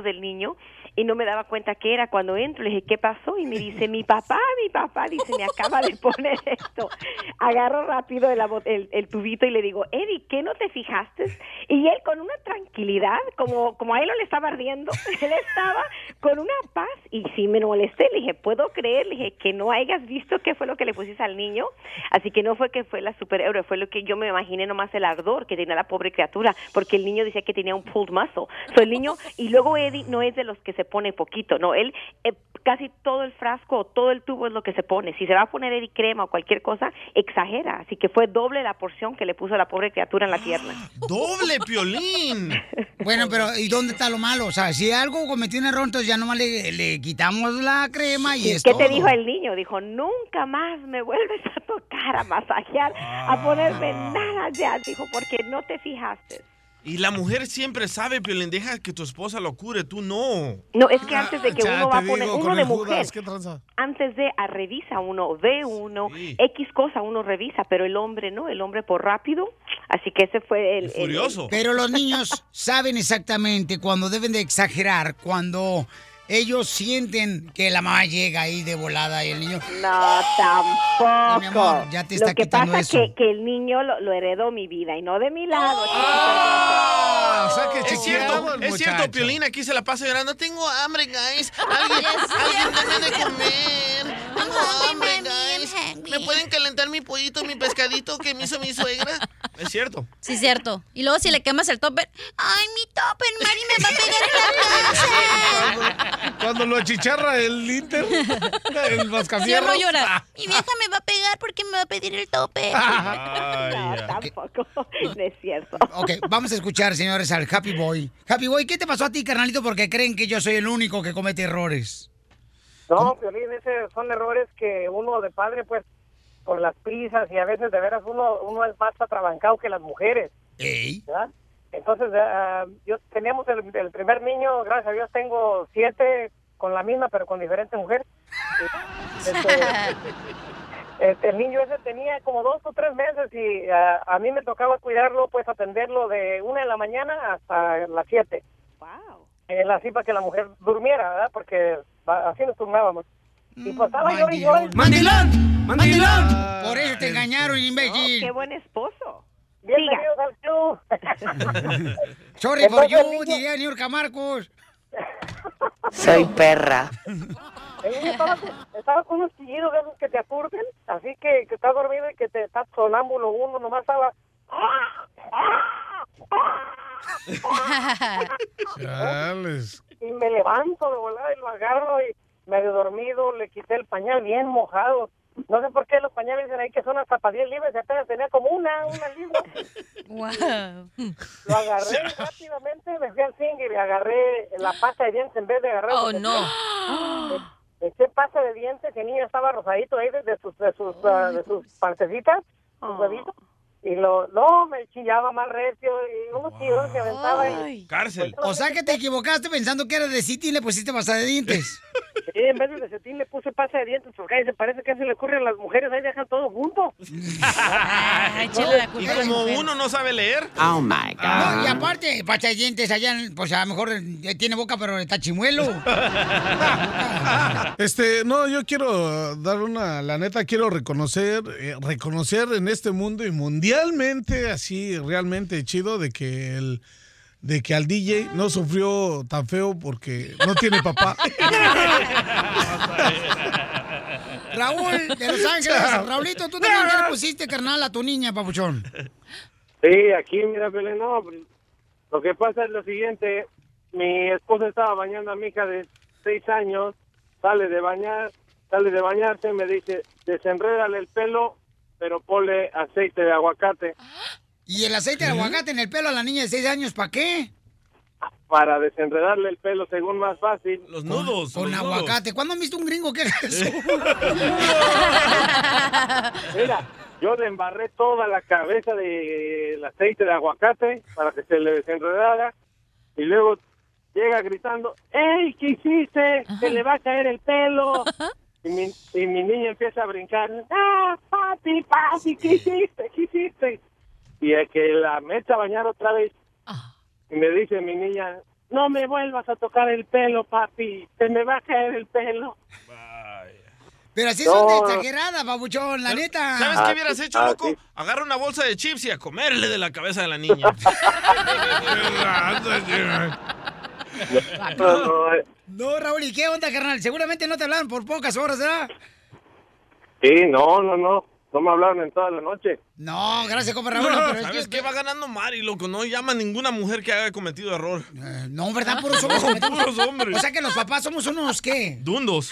del niño y no me daba cuenta qué era. Cuando entro le dije, ¿qué pasó? Y me dice, mi papá, mi papá, dice, me acaba de poner esto. Agarro rápido el, el, el tubito y le digo, Eddie, ¿qué no te fijaste? Y él con una tranquilidad, como, como a él no le estaba ardiendo, él estaba con una paz y sí me molesté. Le dije, ¿puedo creer? Le dije, que no hayas visto qué fue lo que le pusiste al niño. Así que no fue que fue la superhéroe, fue lo que yo me imaginé nomás el ardor que tenía la pobre criatura, porque el niño decía que tenía un pulled muscle. So, el niño, y luego Eddie no es de los que se pone poquito, no, él eh, casi todo el frasco o todo el tubo es lo que se pone. Si se va a poner Eddie crema o cualquier cosa, exagera. Así que fue doble la porción que le puso la pobre criatura en la pierna. ¡Doble, Piolín! Bueno, pero ¿y dónde está lo malo? O sea, si algo cometió un error, entonces ya nomás le, le quitamos la crema y ¿Y es qué todo. te dijo el niño? Dijo, nunca más me vuelves a tocar, a masajear, a ponerme nada ya. Dijo, porque no te fijaste. Y la mujer siempre sabe, Piolín, deja que tu esposa lo cure, tú no. No, es que antes de que Ya uno va a poner, digo, uno de mujer, Judas, antes de a revisa uno, ve uno, X cosa uno revisa, pero el hombre no, el hombre por rápido. Así que ese fue el... el- el- Pero los niños saben exactamente cuando deben de exagerar, cuando ellos sienten que la mamá llega ahí de volada y el niño... No, tampoco. Mi amor, ya te está Lo que quitando pasa eso. que, que el niño lo, lo heredó mi vida y no de mi lado. Ah, o sea que Es cierto, es cierto. Piolín aquí se la pasa llorando. Tengo hambre, guys. Alguien, alguien dame de comer. Tengo hambre, guys. ¿Me pueden calentar mi pollito, mi pescadito que me hizo mi suegra? Es cierto. Sí, cierto. Y luego si le quemas el topper, ¡ay, mi topper! Mari me va a pegar en la casa. Cuando lo achicharra el Inter, el mascafierro. Cierro llora. Mi vieja me va a pegar porque me va a pedir el topper. No, tampoco. No es cierto. Ok, vamos a escuchar, señores, al Happy Boy. Happy Boy, ¿qué te pasó a ti, carnalito? Porque creen que yo soy el único que comete errores. No, Piolín, esos son errores que uno de padre, pues, por las prisas y a veces de veras uno, uno es más atrabancado que las mujeres. ¿verdad? Entonces, ah, yo teníamos el, el primer niño, gracias a Dios tengo siete con la misma, pero con diferente mujer. Este, este, el niño ese tenía como dos o tres meses y ah, a mí me tocaba cuidarlo, pues atenderlo de una de la mañana hasta las siete. Wow. así para que la mujer durmiera, ¿verdad? Porque así nos turnábamos. Y pues estaba yo y yo. ¡Mandilón! ¡Mandilón! Por eso te engañaron, imbécil. qué buen esposo. Bienvenidos al show. Sorry for you, diría Niurka Marcos. Soy perra. Estaba, con- estaba con unos chillidos de esos que te aturden, así que, que estás dormido y que te estás sonámbulo uno, nomás estaba... Chales. Y me levanto de volada y lo agarro y medio dormido, le quité el pañal bien mojado. No sé por qué los pañales dicen ahí que son hasta para 10 libras, y apenas tenía como una, una libra. Wow. Lo agarré rápidamente, me fui al zinc y le agarré la pasta de dientes en vez de agarrar... Oh, no. Le eché pasta de dientes, el niño estaba rosadito ahí de, sus, de sus, ah, de sus partecitas, sus huevitos. Y lo, no, me chillaba más recio y unos chillos que aventaba. Y, Cárcel. O sea que te equivocaste pensando que era de City y le pusiste pasta de dientes. Sí, en vez de desetín le puse pasta de dientes porque ahí se parece que se le ocurre a las mujeres, ahí dejan todo junto. Y como uno no sabe leer. Oh my God. No, y aparte, pasta de dientes allá, pues a lo mejor eh, tiene boca, pero está chimuelo. Este, no, yo quiero dar una, la neta, quiero reconocer, eh, reconocer en este mundo y mundialmente, así realmente chido, de que el, de que al DJ no sufrió tan feo porque no tiene papá. Raúl, de Los Ángeles. Raulito, tú también ya le pusiste carnal a tu niña, papuchón. Sí, aquí, mira, Belén, no, pues, lo que pasa es lo siguiente, mi esposa estaba bañando a mi hija de seis años, sale de bañar, sale de bañarse, me dice, desenrédale el pelo, pero ponle aceite de aguacate ¿Y el aceite de aguacate en el pelo a la niña de 6 años, para qué? para desenredarle el pelo según más fácil. Los nudos. Con aguacate. ¿Cuándo han visto un gringo que haga eso? Mira, yo le embarré toda la cabeza del aceite de aguacate para que se le desenredara y luego llega gritando, ¡Ey, qué hiciste! ¡Se le va a caer el pelo! Y mi, y mi niña empieza a brincar, ¡Ah, papi, papi, qué hiciste! ¿Qué hiciste? Y el que la meta a bañar otra vez. Y me dice mi niña, no me vuelvas a tocar el pelo, papi. Se me va a caer el pelo. Pero así No. son de exagerada, babuchón, la neta. ¿Sabes Ah, qué hubieras hecho, ah, loco? sí. Agarra una bolsa de chips y a comerle de la cabeza de la niña. No, Raúl, ¿y qué onda, carnal? Seguramente no te hablaron por pocas horas, ¿verdad? Sí, no, no, no. No me hablaron en toda la noche. No, gracias, compa Raúl. pero es ¿Sabes que- qué? Va ganando Mari, loco. No llama a ninguna mujer que haya cometido error. No, ¿verdad? Puros cometemos- puros hombres. O sea que los papás somos unos, ¿qué? Dundos.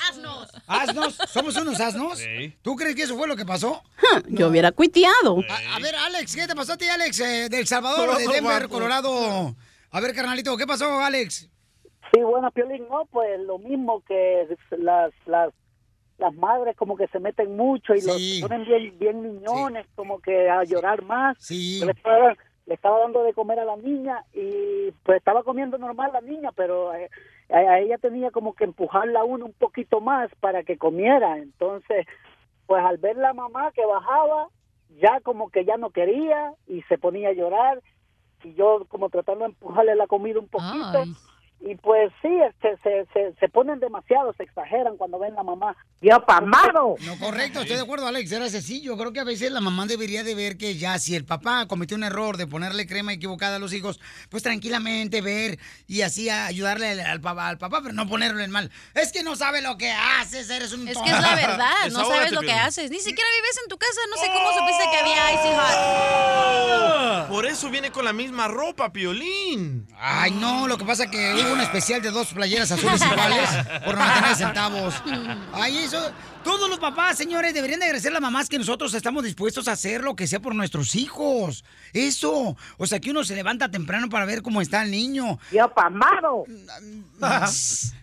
¿Asnos? ¿Somos unos asnos? Sí. ¿Tú crees que eso fue lo que pasó? Yo hubiera cuiteado. A, a ver, Alex, ¿qué te pasó a ti, Alex? eh, del Salvador, de Denver, Colorado. A ver, carnalito, ¿qué pasó, Alex? Sí, bueno, Piolín, no, pues lo mismo que las, las, las madres como que se meten mucho y Sí. los ponen bien, bien niñones, como que a llorar más. Sí. Le estaba, le estaba dando de comer a la niña y pues estaba comiendo normal la niña, pero eh, a, a ella tenía como que empujarla uno un poquito más para que comiera. Entonces, pues al ver la mamá que bajaba, ya como que ya no quería y se ponía a llorar y yo como tratando de empujarle la comida un poquito. Y pues sí, este, se, se, se ponen demasiado, se exageran cuando ven la mamá. ¡Ya pamado! No, correcto, estoy de acuerdo, Alex. Era sencillo. Creo que a veces la mamá debería de ver que ya si el papá cometió un error de ponerle crema equivocada a los hijos, pues tranquilamente ver y así ayudarle al, al papá, al papá, pero no ponerlo en mal. Es que no sabe lo que haces, eres un Es tonto. que es la verdad, no sabes lo que haces. Ni siquiera vives en tu casa, no sé cómo supiste que había Icy Hot. Por eso viene con la misma ropa, Piolín. Ay, no, lo que pasa que un especial de dos playeras azules iguales por 99 centavos. Ay, eso. Todos los papás, señores, deberían de agradecer a las mamás que nosotros estamos dispuestos a hacer lo que sea por nuestros hijos. Eso. O sea, que uno se levanta temprano para ver cómo está el niño. ¡Ya pamado!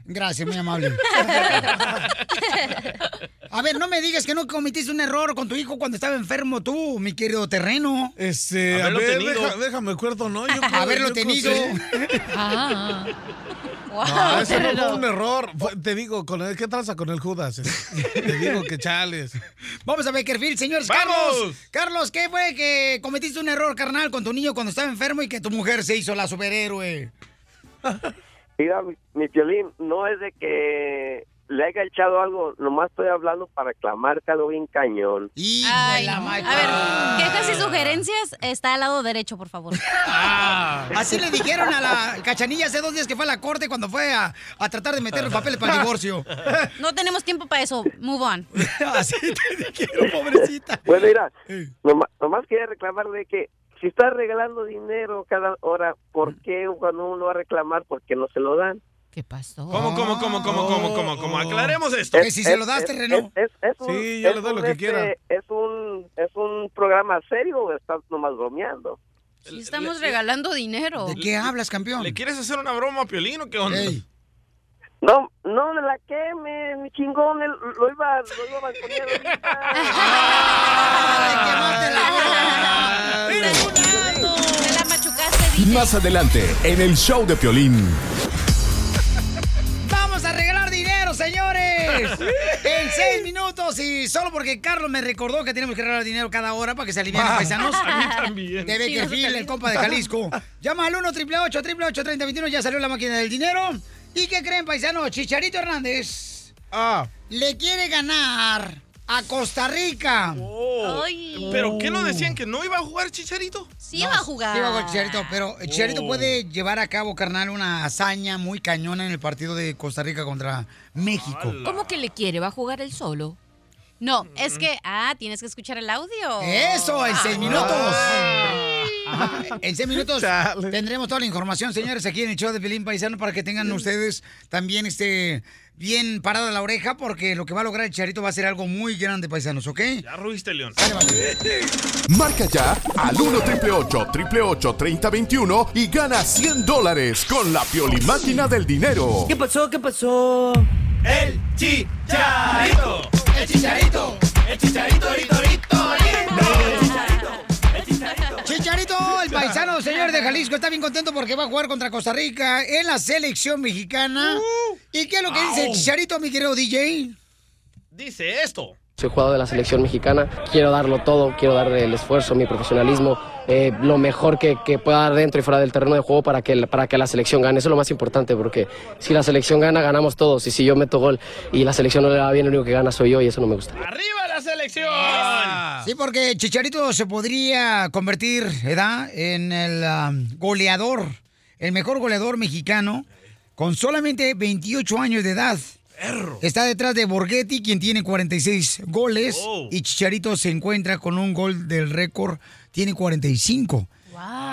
Gracias, muy amable. A ver, no me digas que no cometiste un error con tu hijo cuando estaba enfermo tú, mi querido terreno. Este, a Haberlo ver, tenido. deja- déjame acuerdo, ¿no? Yo creo- Haberlo yo tenido. sí. No, ese no fue un error. Fue- te digo, con el, ¿qué traza con el Judas? te digo que chales. Vamos a Beckerfield, señores. ¡Vamos! Carlos, Carlos, ¿qué fue que cometiste un error, carnal, con tu niño cuando estaba enfermo y que tu mujer se hizo la superhéroe? Mira, mi, mi violín, no es de que le haya echado algo, nomás estoy hablando para algo bien cañón. Ay, a ver, quejas y sugerencias está al lado derecho, por favor. Así le dijeron a la cachanilla hace dos días que fue a la corte cuando fue a, a tratar de meter los papeles para el divorcio. No tenemos tiempo para eso. Move on. Así te dijeron, pobrecita. Bueno, mira, nomás, nomás quería reclamarle que si está regalando dinero cada hora, ¿por qué cuando uno va a reclamar? Porque no se lo dan. ¿Qué pasó? ¿Cómo, cómo, cómo, cómo, cómo, cómo, cómo? Aclaremos esto. Es- es- es- es- es- es un- Sí, yo es le doy lo que este, quiera. Es un, es un programa serio o estás nomás bromeando. Sí, estamos regalando dinero. ¿De qué hablas, campeón? ¿Le quieres hacer una broma a Piolín o qué onda? No, no me la queme, mi chingón, lo iba, lo iba a poner ahorita. Me la machucaste, Más adelante, en el show de Piolín. Señores! En seis minutos y solo porque Carlos me recordó que tenemos que regalar dinero cada hora para que se alivien los Ah, paisanos. a mí también. De Sí, Beckerfield, el compa de Jalisco. Llama al 1 888 888 3021 ya salió la máquina del dinero. ¿Y qué creen, paisanos? Chicharito Hernández le quiere ganar a Costa Rica. Oh, ¿Pero qué no decían que no iba a jugar Chicharito? Sí iba a jugar. Sí, iba a jugar Chicharito, pero Chicharito Oh. puede llevar a cabo, carnal, una hazaña muy cañona en el partido de Costa Rica contra México. ¿Cómo que le quiere? ¿Va a jugar él solo? No, es que, ah, tienes que escuchar el audio. Eso, en seis Ah. minutos. En seis minutos tendremos toda la información, señores, aquí en el show de Pelín Paisano para que tengan ustedes también este bien parada la oreja porque lo que va a lograr el Charito va a ser algo muy grande, paisanos, ¿ok? Ya ruiste, León. Marca ya al 1 888 3021 y gana 100 dólares con la Piolimáquina del dinero. ¿Qué pasó? ¿Qué pasó? El chicharito. El chicharito. El chicharito, rito, rito, Chicharito, el paisano, señor de Jalisco, está bien contento porque va a jugar contra Costa Rica en la selección mexicana. ¿Y qué es lo que dice. Chicharito, mi querido DJ? Dice esto. Soy jugador de la selección mexicana, quiero darlo todo, quiero dar el esfuerzo, mi profesionalismo, eh, lo mejor que, que pueda dar dentro y fuera del terreno de juego para que, para que la selección gane. Eso es lo más importante porque si la selección gana, ganamos todos. Y si yo meto gol y la selección no le va bien, el único que gana soy yo y eso no me gusta. ¡Arriba la selección! Sí, porque Chicharito se podría convertir, ¿verdad? En el um, goleador, el mejor goleador mexicano, con solamente 28 años de edad. Está detrás de Borghetti, quien tiene 46 goles, Oh. y Chicharito se encuentra con un gol del récord, tiene 45.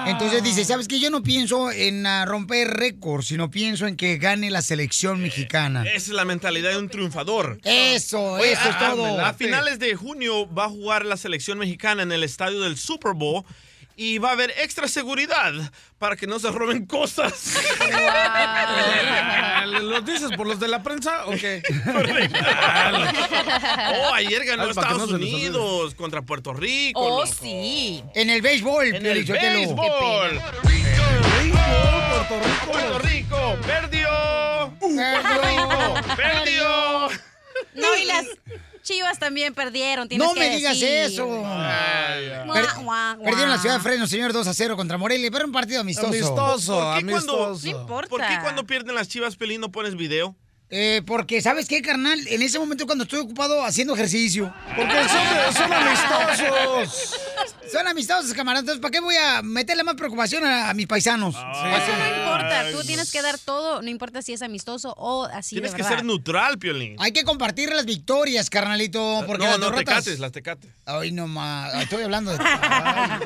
Entonces dice, ¿sabes qué? Yo no pienso en ah, romper récords, sino pienso en que gane la selección mexicana. Esa es la mentalidad de un triunfador. Eso, Oye, eso es a- todo. A finales de junio va a jugar la selección mexicana en el estadio del Super Bowl y va a haber extra seguridad para que no se roben cosas. ¿Los dices por los de la prensa o qué? Oh, ayer ganó Estados no. Unidos contra Puerto Rico. Oh, loco. sí. En el béisbol, En el béisbol. Puerto Rico perdió. Puerto Rico perdió. No, y las chivas también perdieron. tienes No que me digas decir. eso. Guau, Per- guau, guau. Perdieron la ciudad de Fresno, señor, 2 a 0 contra Morelia, pero un partido amistoso. Amistoso, ¿Por qué cuando- amistoso. No importa. ¿Por qué cuando pierden las chivas, Pelín, no pones video? Eh, porque, ¿sabes qué, carnal? En ese momento cuando estoy ocupado haciendo ejercicio. Porque son, son amistosos. Son amistosos, camaradas. Entonces, ¿para qué voy a meterle más preocupación a, a mis paisanos? Eso no importa. Tú tienes que dar todo, no importa si es amistoso o así Tienes de que verdad. ser neutral, Piolín. Hay que compartir las victorias, carnalito. Porque no, las no, derrotas... tecates, las tecates. Ay, no más. Estoy hablando de. Ay.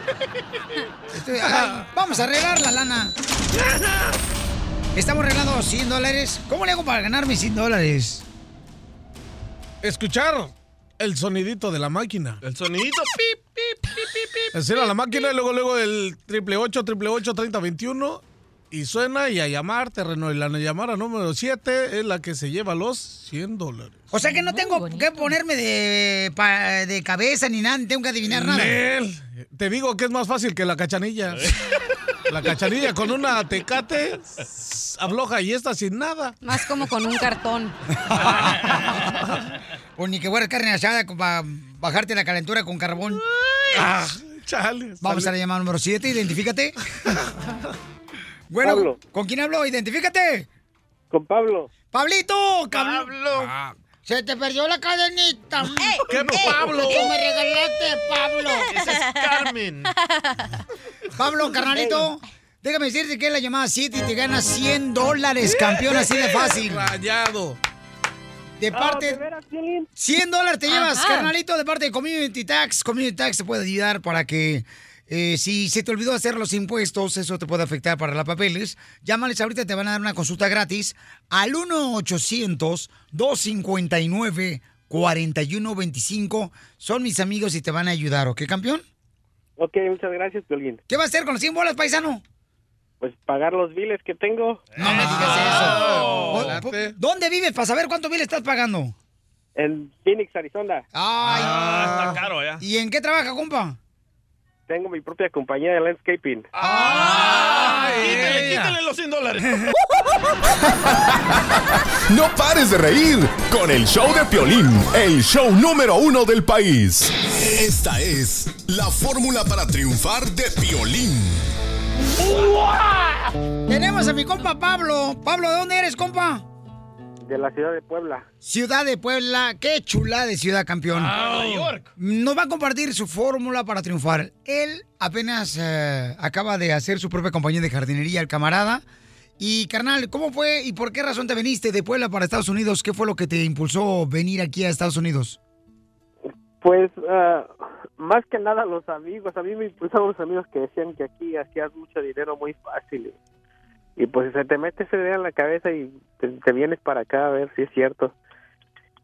Estoy- ay, Vamos a arreglar la lana. Estamos regalando 100 dólares. ¿Cómo le hago para ganar mis 100 dólares? Escuchar el sonidito de la máquina. El sonidito, pip, pip, pip, pip, pip. Hacer a la máquina y luego, luego el triple ocho, triple ocho, treinta, veintiuno. Y suena y a llamar, terreno. Y la llamada número 7 es la que se lleva los 100 dólares. O sea que no tengo que ponerme de, pa- de cabeza ni nada, ni tengo que adivinar nada. Nel, te digo que es más fácil que la cachanilla. La cachanilla con una tecate afloja y esta sin nada. Más como con un cartón. O ni que fuera carne asada para bajarte la calentura con carbón. Ah, chale. Vamos a la llamada número 7, identifícate. Bueno, Pablo. ¿con quién hablo? Identifícate. Con Pablo. ¡Pablito! Pablo. Se te perdió la cadenita. ¿Qué, Pablo? Que me regalaste, Pablo. Esa es Carmen. Pablo, carnalito, déjame decirte que es la llamada 7 y te ganas 100 dólares, campeón, así de fácil. Rayado. De parte... 100 dólares te llevas, Ajá. carnalito, de parte de Community Tax. Community Tax te puede ayudar para que... eh, si se te olvidó hacer los impuestos, eso te puede afectar para los papeles. Llámales ahorita, te van a dar una consulta gratis al 1-800-259-4125. Son mis amigos y te van a ayudar, ¿ok, campeón? Ok, muchas gracias, Piolín. ¿Qué va a hacer con los 100 bolas, paisano? Pues pagar los biles que tengo No me digas Ah, eso. O- po- ¿Dónde vives para saber cuánto bill estás pagando? en Phoenix, Arizona. Ay. Ah, está caro ya. ¿Y en qué trabaja, compa? Tengo mi propia compañía de landscaping. Quítale, quítale los 100 dólares. No pares de reír con el show de Piolín, el show número uno del país. Esta es la fórmula para triunfar de Piolín. Tenemos a mi compa Pablo. Pablo, ¿de dónde eres, compa? De la ciudad de Puebla. Ciudad de Puebla. Qué chula de ciudad, campeón. Nueva York. Nos va a compartir su fórmula para triunfar. Él apenas eh, acaba de hacer su propia compañía de jardinería, el camarada. Y, carnal, ¿cómo fue y por qué razón te viniste de Puebla para Estados Unidos? ¿Qué fue lo que te impulsó venir aquí a Estados Unidos? Pues, ah, más que nada los amigos. A mí me impulsaron los amigos que decían que aquí hacías mucho dinero muy fácil. Y, pues se te mete esa idea en la cabeza y te, te vienes para acá a ver si es cierto.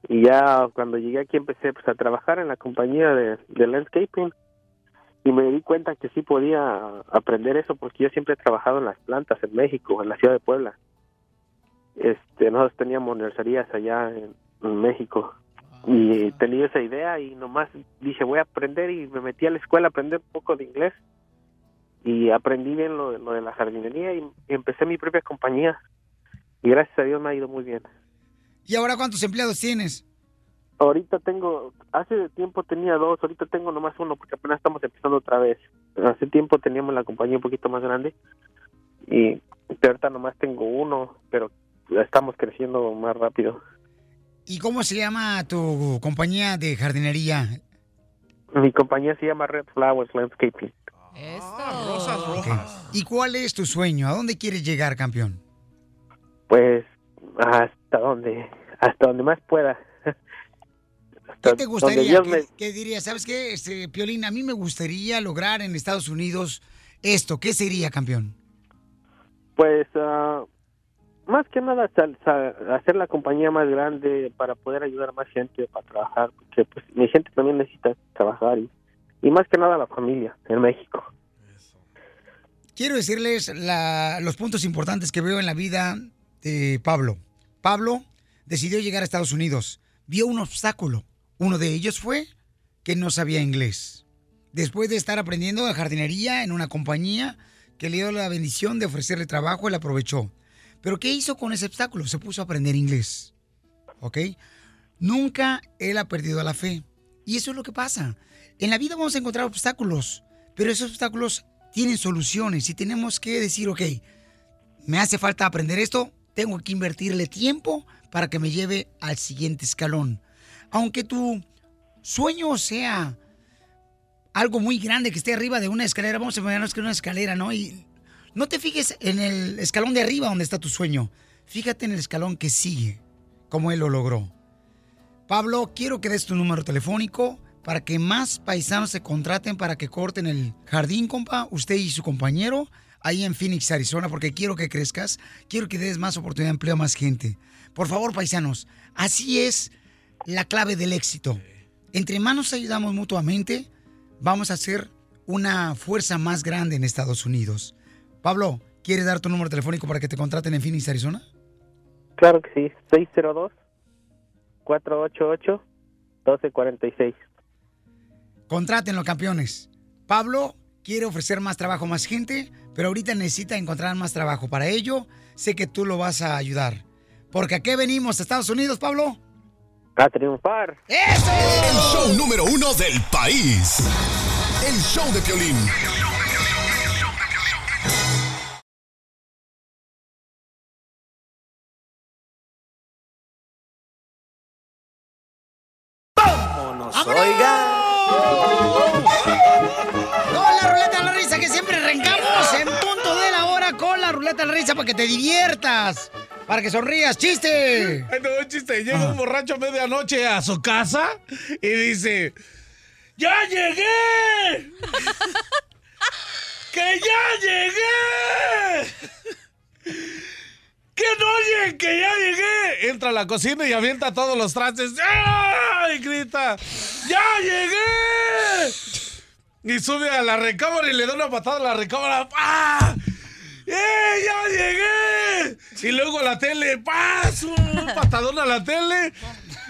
Y ya cuando llegué aquí empecé pues, a trabajar en la compañía de, de landscaping. Y me di cuenta que sí podía aprender eso porque yo siempre he trabajado en las plantas en México, en la ciudad de Puebla. Este, nosotros teníamos nurserías allá en, en México y tenía esa idea y nomás dije voy a aprender y me metí a la escuela a aprender un poco de inglés y aprendí bien lo, lo de la jardinería y, y empecé mi propia compañía y gracias a Dios me ha ido muy bien. ¿Y ahora cuántos empleados tienes? Ahorita tengo, hace tiempo tenía dos, ahorita tengo nomás uno porque apenas estamos empezando otra vez. Hace tiempo teníamos la compañía un poquito más grande y ahorita nomás tengo uno, pero estamos creciendo más rápido. ¿Y cómo se llama tu compañía de jardinería? Mi compañía se llama Red Flowers Landscaping. Rosas rojas. ¿Y cuál es tu sueño? ¿A dónde quieres llegar, campeón? Pues hasta donde, hasta donde más pueda. ¿Qué te gustaría? Dios ¿Qué, me- qué dirías? ¿Sabes qué, este, Piolín? A mí me gustaría lograr en Estados Unidos esto. ¿Qué sería, campeón? Pues ah, más que nada sal- sal- hacer la compañía más grande para poder ayudar a más gente para trabajar, porque pues mi gente también necesita trabajar y, y más que nada la familia en México. Quiero decirles la- los puntos importantes que veo en la vida de Pablo. Pablo decidió llegar a Estados Unidos. Vio un obstáculo. Uno de ellos fue que no sabía inglés. Después de estar aprendiendo de jardinería en una compañía que le dio la bendición de ofrecerle trabajo, él aprovechó. Pero ¿qué hizo con ese obstáculo? Se puso a aprender inglés. ¿Ok? Nunca él ha perdido la fe. Y eso es lo que pasa. En la vida vamos a encontrar obstáculos, pero esos obstáculos tienen soluciones y tenemos que decir, ok, me hace falta aprender esto, tengo que invertirle tiempo para que me lleve al siguiente escalón. Aunque tu sueño sea algo muy grande que esté arriba de una escalera, vamos a imaginarnos que es una escalera, ¿no? Y no te fijes en el escalón de arriba donde está tu sueño, fíjate en el escalón que sigue, como él lo logró. Pablo, quiero que des tu número telefónico para que más paisanos se contraten para que corten el jardín, compa, usted y su compañero, ahí en Phoenix, Arizona, porque quiero que crezcas, quiero que des más oportunidad de empleo a más gente. Por favor, paisanos, así es la clave del éxito. Entre más nos ayudamos mutuamente, vamos a ser una fuerza más grande en Estados Unidos. Pablo, ¿quieres dar tu número telefónico para que te contraten en Phoenix, Arizona? Claro que sí, 602-488-1246. Contrátenlo, campeones. Pablo quiere ofrecer más trabajo a más gente, pero ahorita necesita encontrar más trabajo. Para ello, sé que tú lo vas a ayudar. Porque aquí venimos, a Estados Unidos, Pablo. A triunfar. ¡Eso! El show número uno del país. El show de Piolín. Te diviertas, para que sonrías. ¡Chiste! Ay, no, un chiste. Llega un borracho a medianoche a su casa y dice: ¡Ya llegué! ¡Que ya llegué! ¡Que no oyen que ya llegué! Entra a la cocina y avienta todos los trastes. ¡Ah! Y grita: ¡Ya llegué! Y sube a la recámara y le da una patada a la recámara. ¡Ah! ¡Eh, ya llegué! Y luego la tele, ¡paz! Un patadón a la tele.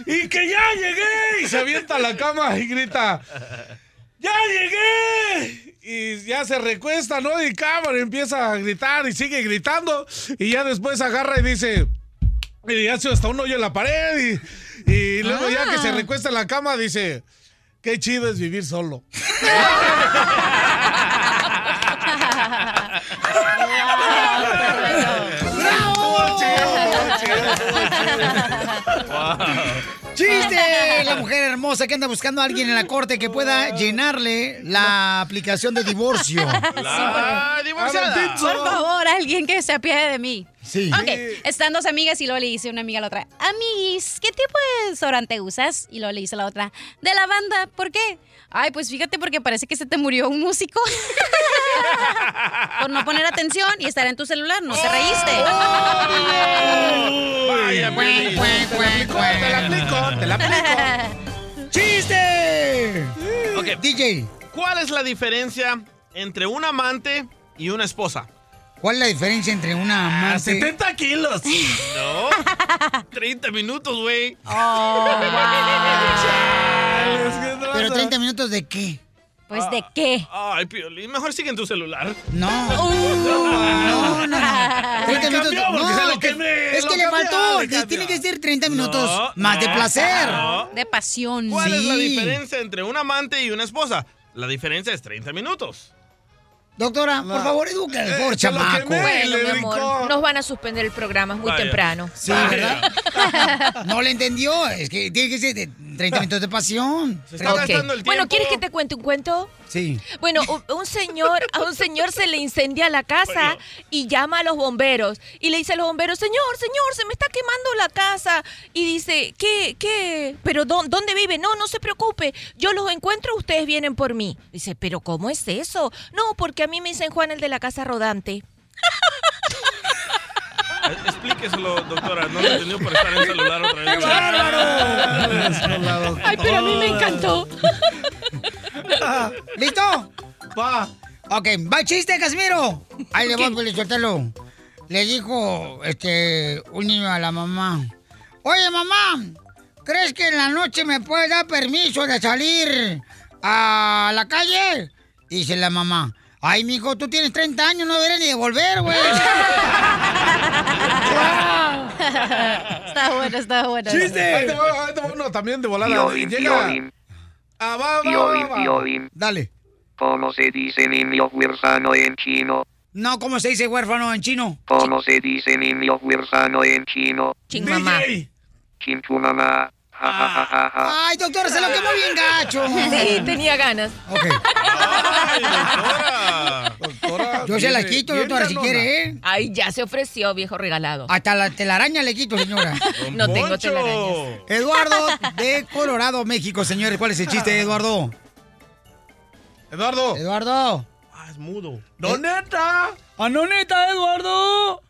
¡Y que ya llegué! Y se avienta a la cama y grita, ¡ya llegué! Y ya se recuesta, ¿no? Y cámara empieza a gritar y sigue gritando. Y ya después agarra y dice, y hace hasta un hoyo en la pared. Y, y luego ya que se recuesta en la cama dice, qué chido es vivir solo. ¡Chiste! La mujer hermosa que anda buscando a alguien en la corte que pueda llenarle la aplicación de divorcio. La divorciada. Por favor, alguien que se apiade de mí. Sí. Ok, están dos amigas y luego le dice una amiga a la otra, Amiguis, ¿qué tipo de desodorante usas? Y luego le dice la otra, de la banda, ¿por qué? Ay, pues fíjate porque parece que se te murió un músico. Por no poner atención y estar en tu celular, no te reíste. Vaya. Te la aplico, te la aplico. ¡Chiste! Ok. DJ. ¿Cuál es la diferencia entre un amante y una esposa? ¿Cuál es la diferencia entre una amante? 70 kilos. No. 30 minutos, güey. ¿Pero 30 minutos de qué? Pues de qué? Ay, Piolín, mejor sigue en tu celular. No. Uh. No, no, no. 30 minutos. cambió porque No, se lo que- quemé, es lo que le faltó. le. Tiene que ser 30 minutos No, más de no, placer. no. De pasión. ¿Cuál es la Sí. diferencia entre un amante y una esposa? La diferencia es 30 minutos. Doctora, por favor, eduque al pobre Eh, se lo chamaco. Bueno, mi amor, nos van a suspender el programa, es muy Vaya. temprano. Sí, ¿verdad? No le entendió. Es que tiene que ser de 30 minutos de pasión. Ok. Bueno, ¿quieres que te cuente un cuento? Sí. Bueno, un, señor, a un señor se le incendia la casa y llama a los bomberos y le dice a los bomberos, señor, señor, se me está quemando la casa. Y dice, ¿qué, qué? ¿Pero dó- dónde vive? No, no se preocupe, yo los encuentro, ustedes vienen por mí. Dice, ¿pero cómo es eso? No, porque a mí me dicen Juan el de la casa rodante. Eh, Explíqueselo, doctora. No lo entendió por estar en el celular otra vez. ¡Qué bárbaro! Ay, pero a mí me encantó. ¿Listo? Va. Ok, va el chiste, Casimiro. Ahí le voy, pues, suéltalo. Le dijo este un niño a la mamá. Oye, mamá, ¿crees que en la noche me puedes dar permiso de salir a la calle? Dice la mamá. Ay, mijo, tú tienes 30 años, no deberías ni de volver, güey. está bueno, está bueno. Ahí te va, ahí te va uno también de volada. Violín, Llega. violín, Ah, va, va, violín, va, va. violín. Dale. ¿Cómo se dice niño huérfano en chino? No, ¿cómo se dice huérfano en chino? ¿Cómo se dice niño huérfano en chino? Ching mamá. Ja, ja, ja. Ay, doctora, se lo quemó bien gacho. Sí, tenía ganas. Ok. Yo se la quito, doctora, si quiere, ¿eh? Ay, ya se ofreció, viejo regalado. Hasta la telaraña le quito, señora. No tengo telarañas. Eduardo de Colorado, México, señores. ¿Cuál es el chiste, Eduardo? Eduardo. Eduardo. Ah, es mudo. ¿Dónde está? ¿A dónde está Eduardo?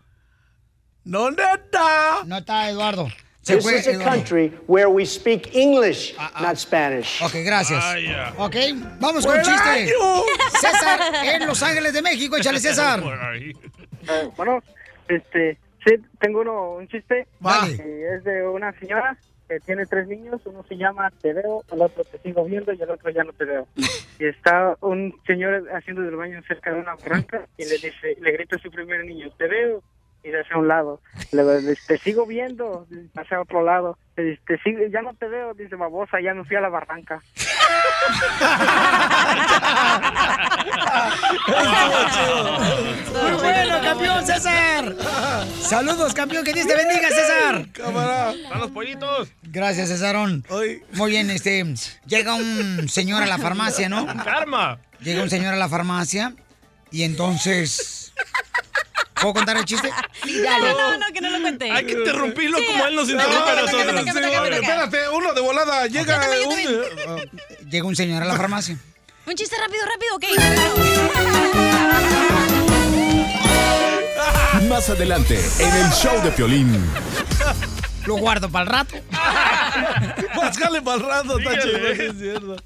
¿Dónde está? No está Eduardo. This is a country where we speak English, not Spanish. Ok, gracias. Vaya. Ok, vamos con chiste. César en Los Ángeles de México. Échale, César. Eh, bueno, este, sí, tengo uno, un chiste. Vale. Eh, es de una señora que tiene tres niños. Uno se llama Te veo, el otro te sigo viendo y el otro ya no te veo. Y está un señor haciendo del baño cerca de una barranca y le dice, le grita a su primer niño, Te veo. Y se hace a un lado. Le dice, te sigo viendo. Hacia otro lado. Le te sigo, ya no te veo. Dice, babosa, ya me fui a la barranca. Muy bueno, campeón, César. Saludos, campeón. Que Dios te bendiga, César. Cámara. Están los pollitos. Gracias, Césarón. Muy bien, este. Llega un señor a la farmacia, ¿no? Karma. Llega un señor a la farmacia y entonces. ¿Puedo contar el chiste? Sí, dale. No, no, que no lo cuente. Hay que interrumpirlo Sí, como él nos no, interrumpe a no, nosotros. Espérate, uno de volada. Llega un... Llega un señor a la farmacia. Un chiste rápido, rápido, ok. Más adelante, en el show de Piolín. Lo guardo para el rato. Páscale para el rato, está chido, es cierto.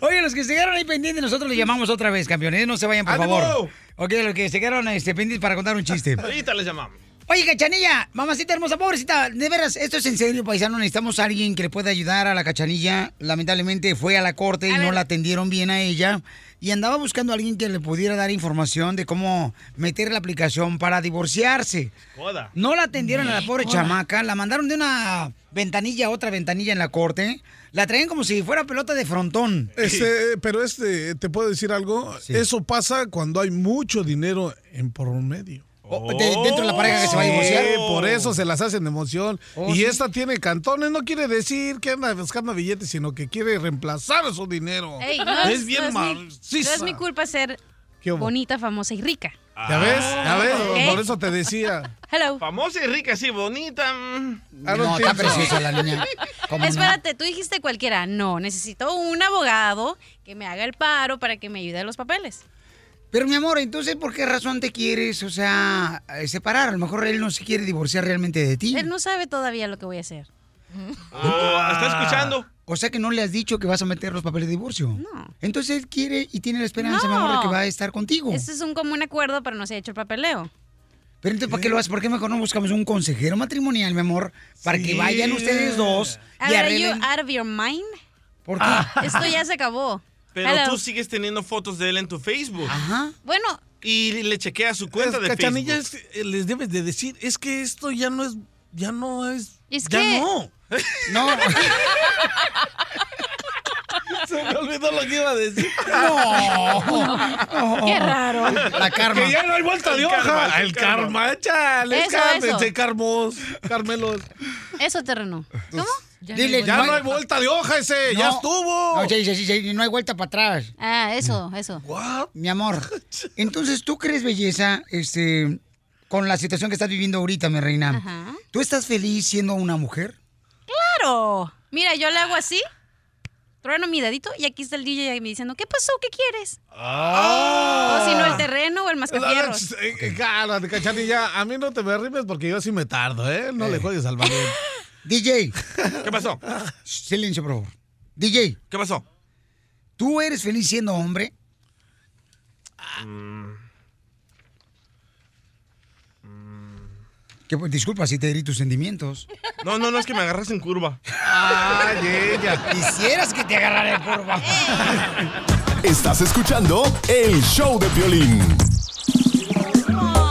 Oye, los que se quedaron ahí pendientes, nosotros les llamamos otra vez, campeones. No se vayan, por ¡Ánimo! favor. Ok, los que se quedaron este, pendientes para contar un chiste. Ahorita les llamamos. Oye, cachanilla, mamacita hermosa, pobrecita, de veras, esto es en serio, paisano. Necesitamos a alguien que le pueda ayudar a la cachanilla. Lamentablemente fue a la corte y no la atendieron bien a ella. Y andaba buscando a alguien que le pudiera dar información de cómo meter la aplicación para divorciarse. Joda. No la atendieron a la pobre Joda. chamaca, la mandaron de una ventanilla a otra ventanilla en la corte. La traían como si fuera pelota de frontón. Este, pero este, ¿te puedo decir algo? Eso pasa cuando hay mucho dinero en por medio. De- dentro de la pareja que se va a divorciar. Sí, por eso se las hacen de emoción. Oh, y sí. esta tiene cantones, no quiere decir que anda buscando billetes, sino que quiere reemplazar su dinero. Ey, no es bien no es mi- maciza. No es mi culpa ser bonita, famosa y rica. ¿Ya ves? ¿Ya ves? Ok. Por eso te decía. Hello. Famosa y rica, así bonita. mm. No, está preciosa la niña. Espérate, tú dijiste cualquiera. No, necesito un abogado que me haga el paro para que me ayude a los papeles. Pero mi amor, entonces, ¿por qué razón te quieres, o sea, eh, separar? A lo mejor él no se quiere divorciar realmente de ti. Él no sabe todavía lo que voy a hacer. Oh, ¿Está escuchando? O sea que no le has dicho que vas a meter los papeles de divorcio. No. Entonces él quiere y tiene la esperanza, mi amor, de que va a estar contigo. Este es un común acuerdo, pero no se ha hecho el papeleo. Pero entonces, ¿para qué lo haces? ¿Por qué mejor no buscamos un consejero matrimonial, mi amor? Para que vayan ustedes dos A y ver, are you out of your mind? ¿Por qué? Esto ya se acabó. Pero Hello. tú sigues teniendo fotos de él en tu Facebook. Ajá. Bueno. Y le chequea su cuenta de Cachanilla, Facebook. eh, les debes de decir, es que esto ya no es, ya no es, Es ya que- no. No. Se me olvidó lo que iba a decir. No. Qué raro. La karma. Que ya no hay vuelta de hoja. el el karma, chale. Eso, cálmense, eso. Carmos, Carmelos. Eso, terreno. ¿Cómo? Dile, Ya no hay vuelta de hoja ese, ya No. estuvo. No, sí, sí, sí, sí, no hay vuelta para atrás. Ah, eso, eso. Mi amor. Entonces, ¿tú crees, belleza, este, con la situación que estás viviendo ahorita, mi reina? Ajá. ¿Tú estás feliz siendo una mujer? ¡Claro! Mira, yo le hago así, trueno mi dedito y aquí está el DJ ahí me diciendo, ¿qué pasó? ¿Qué quieres? Ah. O si no, el terreno o el mascafierros. Eh, eh, Cálmate, cachanilla. A mí no te me rimes porque yo sí me tardo, ¿eh? No le juegues al balón. DJ. ¿Qué pasó? Silencio, por favor. DJ. ¿Qué pasó? ¿Tú eres feliz siendo hombre? Que, pues, disculpa si te herí tus sentimientos. No, no, no, es que me agarras en curva. Ay, ella. Quisieras que te agarrara en curva. Estás escuchando el show de violín.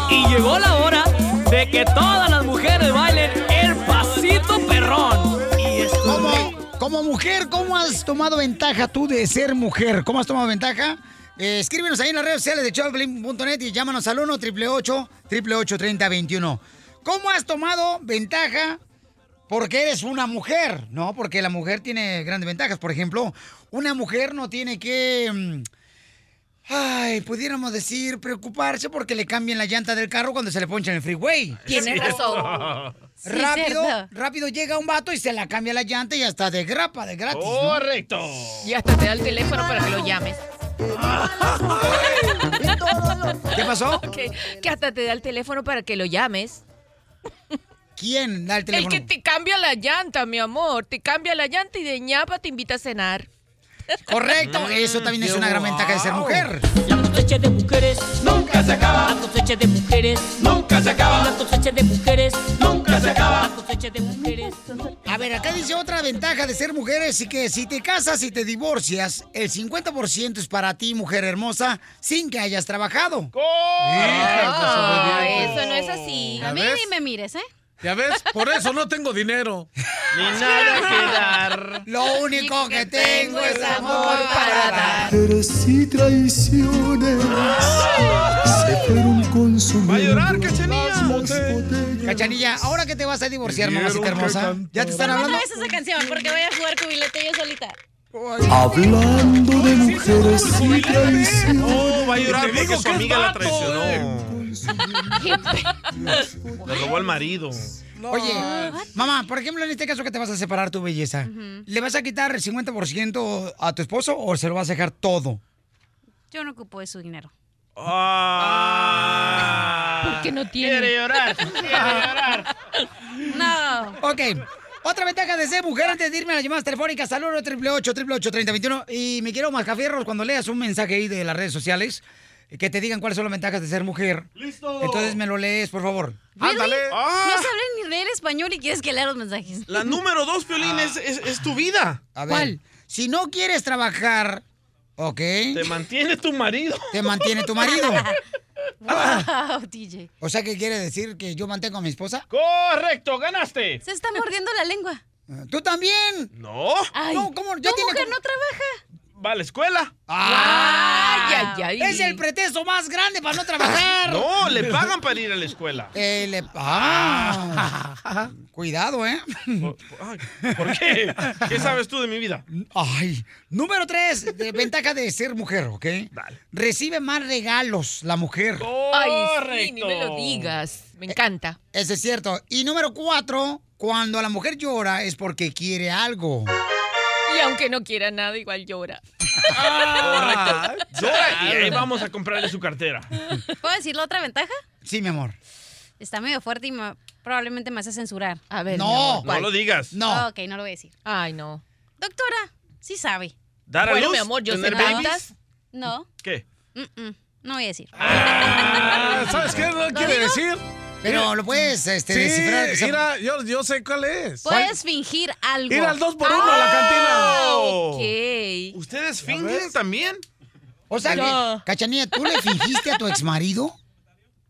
Y llegó la hora de que todas las mujeres bailen perrón. Como, como mujer, ¿cómo has tomado ventaja tú de ser mujer? ¿Cómo has tomado ventaja? Eh, escríbenos ahí en las redes sociales de showdepiolín.net y llámanos al 1 888 3021 ¿Cómo has tomado ventaja porque eres una mujer? No, porque la mujer tiene grandes ventajas. Por ejemplo, una mujer no tiene que... mm, Ay, pudiéramos decir, preocuparse porque le cambien la llanta del carro cuando se le poncha en el freeway. Tienes razón. Sí, rápido, cierto. rápido llega un vato y se la cambia la llanta y hasta de grapa, de gratis. ¿no? Correcto. Y hasta te da el teléfono para que lo llames. ¿Qué pasó? Que, que hasta te da el teléfono para que lo llames. ¿Quién da el El teléfono? que te cambia la llanta, mi amor. Te cambia la llanta y de ñapa te invita a cenar. Correcto, eso también es una gran ventaja de ser mujer. La cosecha de mujeres nunca se acaba. La cosecha de mujeres nunca se acaba. La cosecha de mujeres nunca se acaba. La cosecha de mujeres. A ver, acá dice otra ventaja de ser mujer es que si te casas y te divorcias, el 50% es para ti, mujer hermosa, sin que hayas trabajado. Ah, eso no es así. A mí ni me mires, ¿eh? ¿Ya ves? Por eso no tengo dinero. Ni nada que dar. Lo único que tengo es amor para dar. Mujeres y traiciones se fueron consumiendo. Va a llorar, Cachanilla. Cachanilla, ahora que te vas a divorciar, mamacita que hermosa, ya te están No hablando. ves esa canción porque voy a jugar cubilete yo solita. Hablando de mujeres y traiciones. Oh, va a llorar porque digo su amiga la traicionó. Le robó el marido. Oye, mamá, por ejemplo, en este caso que te vas a separar tu belleza, ¿le vas a quitar el 50% a tu esposo o se lo vas a dejar todo? Yo no ocupo de su dinero. Ah. ¿Por qué no tiene? Quiere llorar. Quiere llorar. No. Ok. Otra ventaja de ser mujer antes de irme a las llamadas telefónicas al 1 888 3021 Y me quiero mascafierros cuando leas un mensaje ahí de las redes sociales que te digan cuáles son las ventajas de ser mujer. ¡Listo! Entonces me lo lees, por favor. Ándale. Ah, No sabes ni leer español y quieres que lea los mensajes. la número dos, Piolín, es, es, es tu vida. A ver, ¿Cuál? si no quieres trabajar, ¿ok? Te mantiene tu marido. Te mantiene tu marido. Wow, DJ. O sea, ¿qué quiere decir que yo mantengo a mi esposa? Correcto, ganaste. Se está mordiendo la lengua. ¿Tú también? No. Ay, No, ¿cómo? Ya tu tiene mujer como- no trabaja. Va a la escuela. ¡Ah! Ay, ay, ay. Es el pretexto más grande para no trabajar. No, le pagan para ir a la escuela. Eh, le- ah. Cuidado, ¿eh? Ay, ¿Por qué? ¿Qué sabes tú de mi vida? Ay. Número tres, de ventaja de ser mujer, ¿ok? Dale. Recibe más regalos la mujer. Ay, Correcto. sí, ni me lo digas. Me encanta. Eso es cierto. Y número cuatro, cuando la mujer llora es porque quiere algo. Y aunque no quiera nada, igual llora. Correcto. Llora y ahí vamos a comprarle su cartera. ¿Puedo decir la otra ventaja? Sí, mi amor. Está medio fuerte y me- probablemente me hace censurar. A ver. No. mi amor, No lo digas. No. Ok, no lo voy a decir. Ay, no. Doctora, sí sabe. Dar a Bueno, luz, mi amor, yo sé tener babies. ventas. No, ¿Qué? mm, mm, no voy a decir. Ah, ¿Sabes qué no quiere digo? decir? Pero lo puedes este, Sí, descifrar. que mira, yo, yo sé cuál es. Puedes fingir algo. Ir al dos por uno a la cantina. Ok. ¿Ustedes fingen también? O sea, No. que, Cachanilla, ¿tú le fingiste a tu exmarido?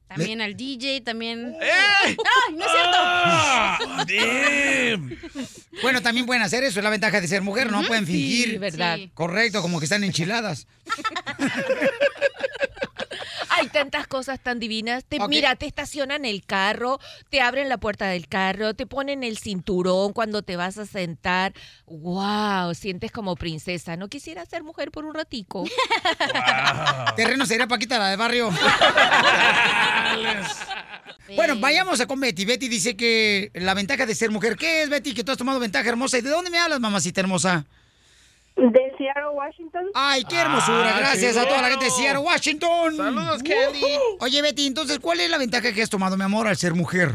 También al DJ, también. ¡Eh! ¡Ay, no es Ah, cierto! Bueno, también pueden hacer eso, es la ventaja de ser mujer, no pueden fingir. Sí, verdad. Sí. Correcto, como que están enchiladas. Hay tantas cosas tan divinas. Te. Mira, te estacionan el carro, te abren la puerta del carro, te ponen el cinturón cuando te vas a sentar. ¡Wow! Sientes como princesa. ¿No quisiera ser mujer por un ratico? Terreno sería Paquita la de barrio. bueno, vayamos a con Betty. Betty dice que la ventaja de ser mujer, ¿qué es, Betty? Que tú has tomado ventaja hermosa. ¿Y de dónde me hablas, mamacita hermosa? De Seattle, Washington. Ay, qué hermosura. Ah, Gracias a toda la gente de Seattle, Washington. Saludos, Kelly. Oye, Betty, entonces, ¿cuál es la ventaja que has tomado, mi amor, al ser mujer?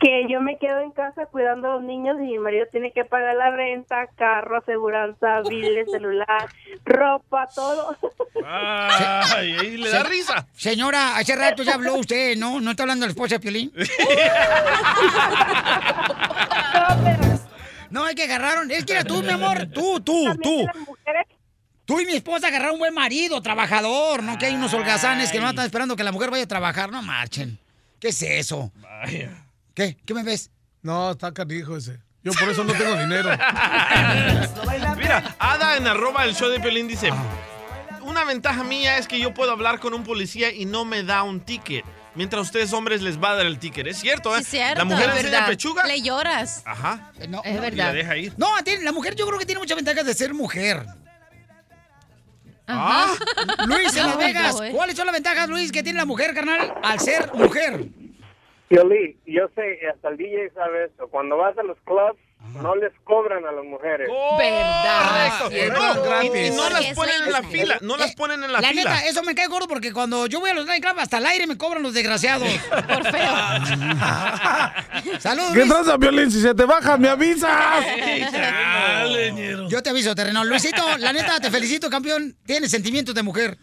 Que yo me quedo en casa cuidando a los niños y mi marido tiene que pagar la renta, carro, aseguranza, biles, celular, ropa, todo. Ay, ahí le da Se- risa. Señora, hace rato ya habló usted, ¿no? ¿No está hablando de la esposa de Piolín? No, es que agarraron. Es que era tú, mi amor. Tú, tú, tú. Tú y mi esposa agarraron un buen marido, trabajador, ¿no? Que hay unos holgazanes que no están esperando que la mujer vaya a trabajar. No marchen. ¿Qué es eso? ¿Qué? ¿Qué me ves? No, está canijo ese. Yo por eso no tengo dinero. Mira, Ada en arroba el show de Pelín dice, una ventaja mía es que yo puedo hablar con un policía y no me da un ticket. Mientras a ustedes hombres les va a dar el ticket. Es cierto, ¿eh? Cierto. La mujer Es enseña pechuga. Le lloras. Ajá. No, Es no, verdad. Y la deja ir. No, tiene- la mujer yo creo que tiene mucha ventaja de ser mujer. Ah. Luis, en Las Vegas, no, eh. ¿cuáles son las ventajas, Luis, que tiene la mujer, carnal, al ser mujer? Piolín, yo sé, hasta el DJ sabe eso. Cuando vas a los clubs, no les cobran a las mujeres. ¿Verdad? Correcto. No, y, no las ponen en la fila. No las ponen en la, La fila. neta, eso me cae gordo porque cuando yo voy a los nightclubs hasta el aire me cobran los desgraciados. Por feo. Saludos, ¿Qué tranza, Piolín? Si se te baja, me avisas. Yo te aviso, terreno. Luisito, la neta, te felicito, campeón. Tienes sentimientos de mujer.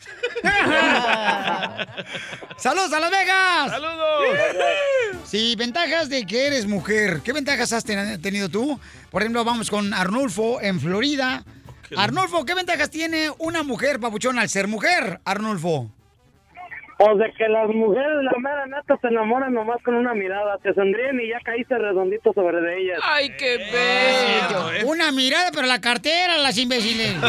¡Saludos a Las Vegas! ¡Saludos! Sí, ventajas de que eres mujer. ¿Qué ventajas has ten- tenido tú? Por ejemplo, vamos con Arnulfo en Florida. Arnulfo, ¿qué ventajas tiene una mujer, papuchón, al ser mujer, Arnulfo? O de que las mujeres, la mera neta, se enamoran nomás con una mirada. Te sonríen y ya caíste redondito sobre de ellas. ¡Ay, qué bello! Una mirada, pero la cartera, las imbéciles.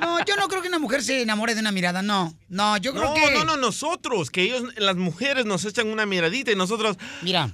No, yo no creo que una mujer se enamore de una mirada, no. No, yo creo no, que... no, no, nosotros, que ellos, las mujeres nos echan una miradita y nosotros... Mira,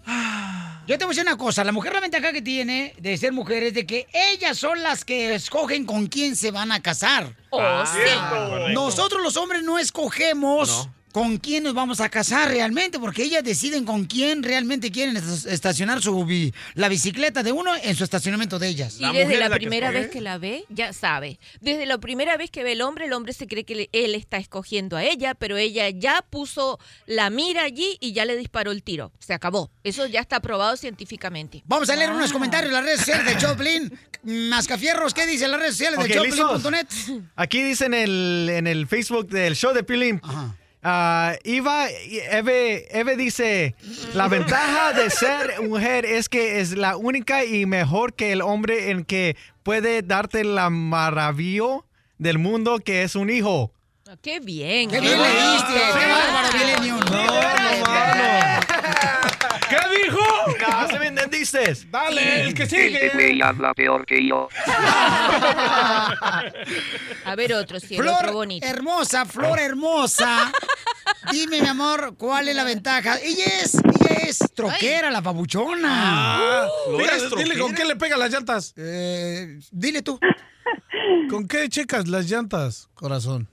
yo te voy a decir una cosa. La mujer la ventaja que tiene de ser mujer es de que ellas son las que escogen con quién se van a casar. Oh, Ah, sí. Nosotros los hombres no escogemos con quién nos vamos a casar realmente, porque ellas deciden con quién realmente quieren est- estacionar su la bicicleta de uno en su estacionamiento de ellas. Y desde la, primera vez que la ve, ya sabe. Desde la primera vez que ve el hombre, el hombre se cree que él está escogiendo a ella, pero ella ya puso la mira allí y ya le disparó el tiro. Se acabó. Eso ya está probado científicamente. Vamos a leer unos comentarios en las redes sociales de Choplin. Mascafierros, ¿qué dicen las redes sociales Ok, de. Choplin.net? Aquí dice en el, en el Facebook del show de Piolín. Ah, Iva, Eve, Eve dice, la ventaja de ser mujer es que es la única y mejor que el hombre en que puede darte la maravilla del mundo que es un hijo. Ah, ¡Qué bien! ¡Qué bien leíste! ¡Qué bárbaro! ¿Qué dijo? Se me entendiste. Dale, el que Este sigue. güey habla peor que yo. A ver otro, cielo, otro Flor bonito. hermosa, flor hermosa. Dime, mi amor, ¿cuál es la ventaja? Ella es, ella es troquera, la pabuchona. Ah, mira, dile con qué le pega las llantas. Eh, dile tú. ¿Con qué checas las llantas, corazón?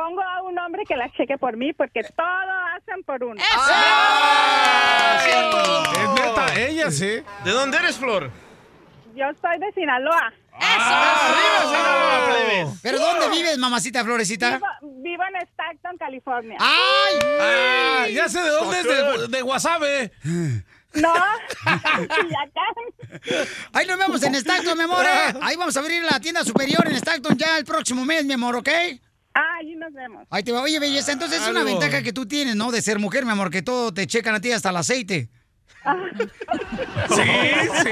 Pongo a un hombre que las cheque por mí porque todo hacen por uno. Es neta, ella sí. ¿De dónde eres, Flor? Yo soy de Sinaloa. ¡Arriba, Sinaloa, plebes! ¿Pero dónde vives, mamacita florecita? Vivo, vivo en Stockton, California. ¡Ay! Ah, ya sé de dónde es, de, de Guasave. No. Ahí nos vemos en Stockton, mi amor. ¿eh? Ahí vamos a abrir la tienda superior en Stockton ya el próximo mes, mi amor, ¿ok? Ahí nos vemos. Ahí te va. Oye, belleza, entonces es una Algo. ventaja que tú tienes, ¿no? De ser mujer, mi amor, que todo te checan a ti hasta el aceite. Sí, sí.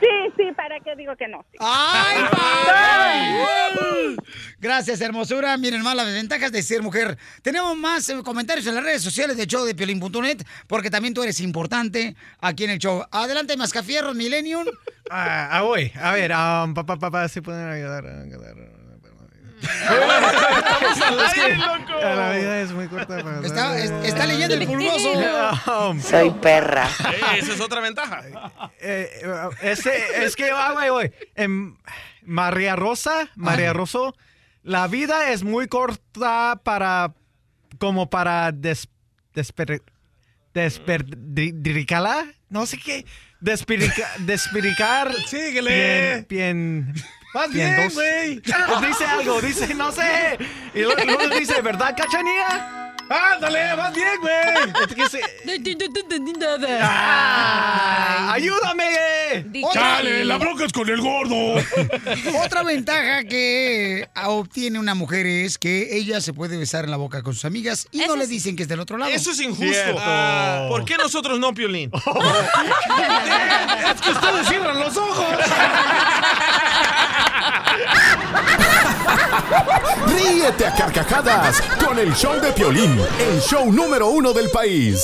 Sí, sí, ¿para qué digo que no? Sí. ¡Ay, padre! Gracias, hermosura. Miren más las ventajas de ser mujer. Tenemos más eh, comentarios en las redes sociales de show de piolín.net, porque también tú eres importante aquí en el show. Adelante, Mascafierros, Millennium. Ah, ah, voy. A ver, um, papá, papá, si pueden ayudar. ayudar. La vida es muy corta para Está, es- está leyendo el pulgoso. Um, Soy perra. Eh, esa es otra ventaja. Eh, eh, ese- es que, ah, güey, güey. Em, María Rosa, María Rosso, la vida es muy corta para, como para des, desper, desperdicarla, no sé qué, despirica, despiricar. Síguele. Bien, bien, Vas bien, güey. Dice algo, dice, no sé. Y luego, luego dice, ¿verdad, cachanía? ¡Ándale, vas bien, güey! Es que. ¡Ah! ¡Ayúdame! ¡Chale, la bronca es con el gordo! Otra ventaja que obtiene una mujer es que ella se puede besar en la boca con sus amigas y no le dicen que es del otro lado. Eso es injusto. Cierto. ¿Por qué nosotros no, Piolín? ¡Es que ustedes cierran los ojos! Ríete a carcajadas con el show de Piolín, el show número uno del país.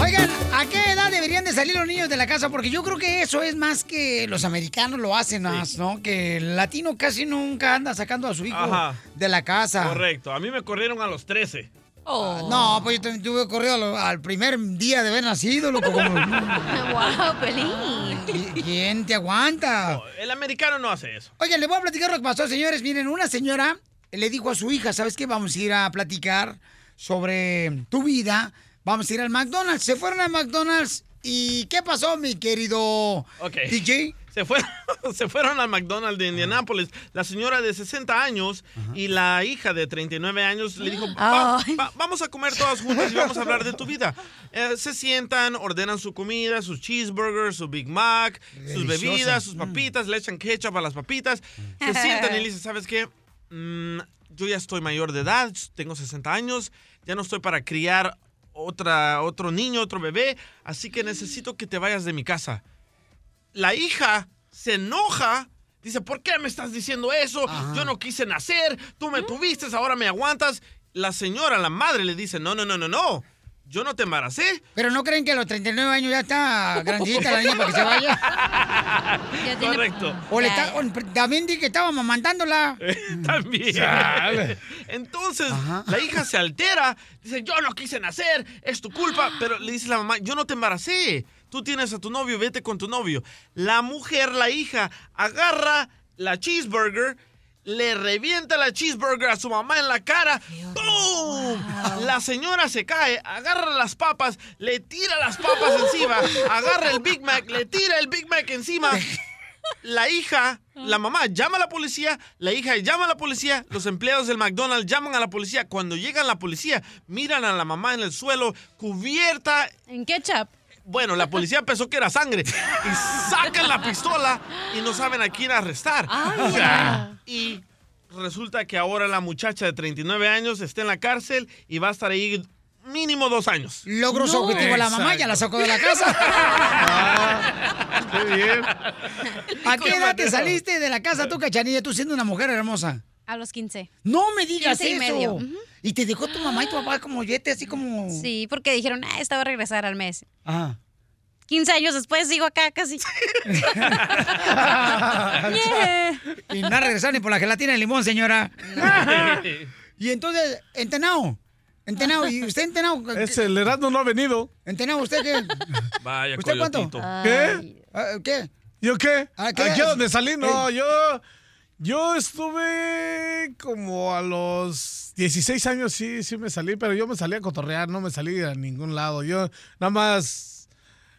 Oigan, ¿a qué edad deberían de salir los niños de la casa? Porque yo creo que eso es más que los americanos lo hacen más, ¿no? Que el latino casi nunca anda sacando a su hijo Ajá. de la casa. Correcto. A mí me corrieron a los 13. No, pues yo también tuve corrido al, al primer día de haber nacido, loco. Como, wow, Pelín. ¿Qui- ¿Quién te aguanta? El americano no hace eso. Oigan, les voy a platicar lo que pasó, señores. Miren, una señora le dijo a su hija, ¿sabes qué? Vamos a ir a platicar sobre tu vida. Vamos a ir al McDonald's. Se fueron al McDonald's. ¿Y qué pasó, mi querido Ok. DJ? Se fueron, se fueron al McDonald's de Indianápolis. La señora de 60 años y la hija de 39 años le dijo, "Va- va- vamos a comer todas juntas y vamos a hablar de tu vida. Eh, se sientan, ordenan su comida, sus cheeseburgers, su Big Mac, sus Deliciosa. bebidas, sus papitas, le echan ketchup a las papitas. Se sientan y le dicen, ¿sabes qué? Mm, yo ya estoy mayor de edad, tengo 60 años, ya no estoy para criar otra, otro niño, otro bebé, así que necesito que te vayas de mi casa la hija se enoja. Dice, ¿por qué me estás diciendo eso? Yo no quise nacer, tú me tuviste, ahora me aguantas. La señora, la madre, le dice, no, no, no, no, no. Yo no te embaracé. Pero no creen que a los 39 años ya está grandita la niña para que se vaya. Correcto. O le está, o también di que estaba mamantándola. También. Entonces, la hija se altera, dice, yo no quise nacer, es tu culpa. Pero le dice la mamá, yo no te embaracé. Tú tienes a tu novio, vete con tu novio. La mujer, la hija, agarra la cheeseburger, le revienta la cheeseburger a su mamá en la cara. ¡Pum! La señora se cae, agarra las papas, le tira las papas encima, agarra el Big Mac, le tira el Big Mac encima. La hija, la mamá llama a la policía, la hija llama a la policía, los empleados del McDonald's llaman a la policía. Cuando llegan la policía, miran a la mamá en el suelo, cubierta. ¿En ketchup? Bueno, la policía pensó que era sangre y sacan la pistola y no saben a quién arrestar. Ay. Y resulta que ahora la muchacha de 39 años está en la cárcel y va a estar ahí mínimo dos años. Logró su objetivo la mamá, ya la sacó de la casa. Qué bien. ¿A qué edad te saliste de la casa tú, cachanilla, tú siendo una mujer hermosa? A los 15. No me digas 15 y eso. medio. Y te dejó tu mamá y tu papá como yete, así como... Sí, porque dijeron, ah, esta va a regresar al mes. Ajá. 15 años después sigo acá casi. Yeah. Y no ha regresado ni por la gelatina de limón, señora. y entonces, entenao. Entenao, ¿y usted entenao? Es el Erasmo no ha venido. Entenao, ¿usted qué? Vaya, ¿Usted cuánto? ¿Qué? Ah, ¿Qué? ¿Yo qué? Ah, ¿qué? ¿Aquí a donde salí? No, Ey. yo... Yo estuve como a los 16 años, sí, sí me salí, pero yo me salí a cotorrear, no me salí a ningún lado. Yo nada más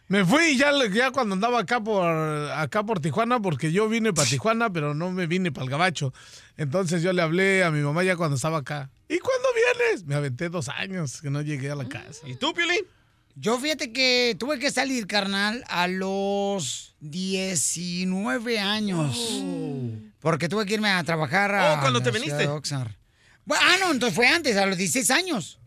me fui ya, ya cuando andaba acá por, acá por Tijuana, porque yo vine para Tijuana, pero no me vine para el Gabacho. Entonces yo le hablé a mi mamá ya cuando estaba acá. ¿Y cuándo vienes? Me aventé dos años que no llegué a la casa. ¿Y tú, Piolín? Yo fíjate que tuve que salir, carnal, a los 19 años. Porque tuve que irme a trabajar a. Oh, ¿cuándo la te viniste? Bueno, ah, no, entonces fue antes, a los 16 años.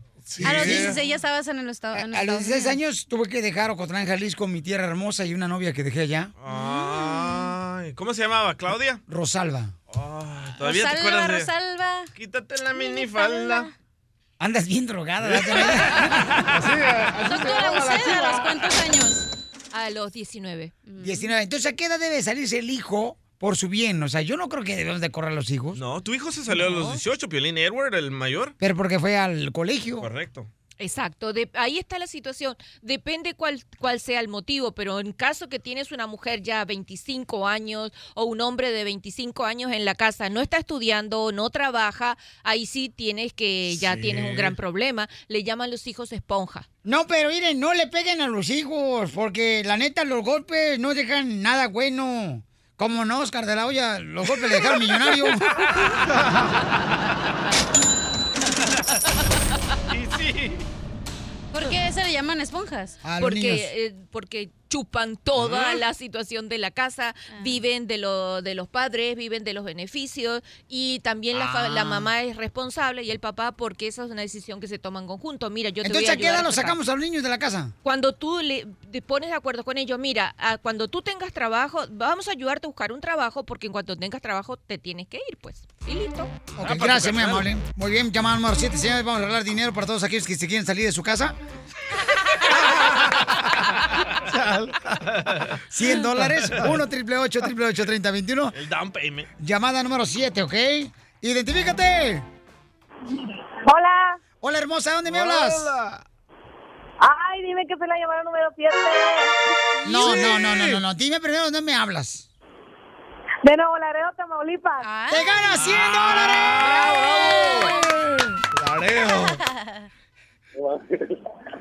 A los 16 ya estabas en el estado. en A los Estados 16 Unidos. años tuve que dejar Ocotlán, Jalisco, mi tierra hermosa y una novia que dejé allá. Ay, ¿Cómo se llamaba? ¿Claudia? Rosalba. Ay, ¿Todavía te Rosalba, acuerdas de...? Rosalba. Quítate la minifalda. Andas bien drogada. Doctora, ¿usted a los cuántos años? A los 19. 19. Entonces, ¿a qué edad debe salirse el hijo por su bien? O sea, yo no creo que debemos de correr a los hijos. No, tu hijo se salió a los 18, Piolín Edward, el mayor. Pero porque fue al colegio. Correcto. Exacto, de- ahí está la situación. Depende cuál, cuál sea el motivo, pero en caso que tienes una mujer ya 25 años o un hombre de 25 años en la casa, no está estudiando, no trabaja, ahí sí tienes que, ya Sí. tienes un gran problema. Le llaman los hijos esponja. No, pero miren, no le peguen a los hijos, porque la neta los golpes no dejan nada bueno. Como no, Oscar de la Hoya, los golpes le dejaron millonario. ¿Por qué se le llaman esponjas? A los niños. porque, eh, porque chupan toda Ah. la situación de la casa, viven de, lo, de los padres, viven de los beneficios y también la, fa- Ah. la mamá es responsable y el papá porque esa es una decisión que se toma en conjunto. Mira, yo te Entonces, voy a ¿a qué edad los sacar. sacamos a los niños de la casa? Cuando tú le te pones de acuerdo con ellos, mira, ah, cuando tú tengas trabajo, vamos a ayudarte a buscar un trabajo porque en cuanto tengas trabajo te tienes que ir, pues. Y listo. Ok, gracias, muy amable. Muy bien, llamada número 7, señores. Vamos a regalar dinero para todos aquellos que se quieren salir de su casa. 100 dólares, 1 triple 8 triple 8 30 21. El down payment. Llamada número 7, ¿ok? Identifícate. Hola. Hola, hermosa, ¿dónde me hablas? Ay, dime que soy la llamada número 7. No, no, no, no, no, no. Dime primero dónde me hablas. De Nuevo Laredo, Tamaulipas. ¡Te ganas 100 dólares!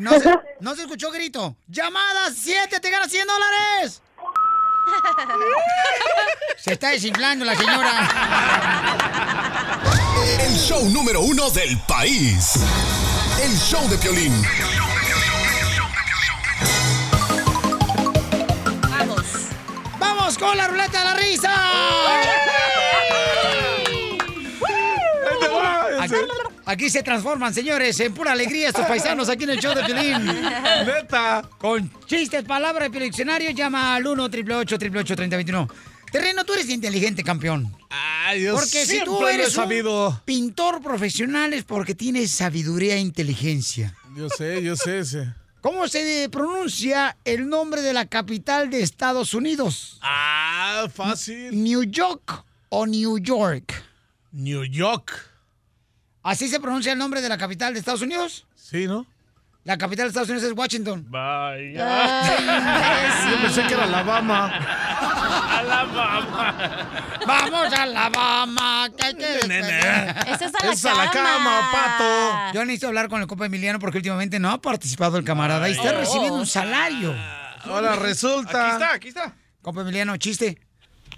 No se, no se escuchó grito. Llamada 7, te ganas 100 dólares. Se está desinflando la señora. El show número uno del país. El show de Piolín. Vamos. ¡Vamos con la ruleta de la risa! Aquí se transforman, señores, en pura alegría estos paisanos aquí en el show de Piolín. Neta. Con chistes, palabras de diccionario, llama al 1 888 3021 Terreno, tú eres inteligente, campeón. Ay, yo Porque si tú eres un pintor profesional es porque tienes sabiduría e inteligencia. Yo sé, yo sé, sé. ¿Cómo se pronuncia el nombre de la capital de Estados Unidos? Ah, fácil. ¿New York o New York? New York. ¿Así se pronuncia el nombre de la capital de Estados Unidos? Sí, ¿no? La capital de Estados Unidos es Washington. Vaya. Yo pensé que era Alabama. Alabama. Vamos a Alabama, que despedir. Esa es a la Es a la cama, pato. Yo necesito hablar con el Copa Emiliano porque últimamente no ha participado el camarada y está recibiendo un salario. Ahora resulta. Aquí está, aquí está. Copa Emiliano, chiste.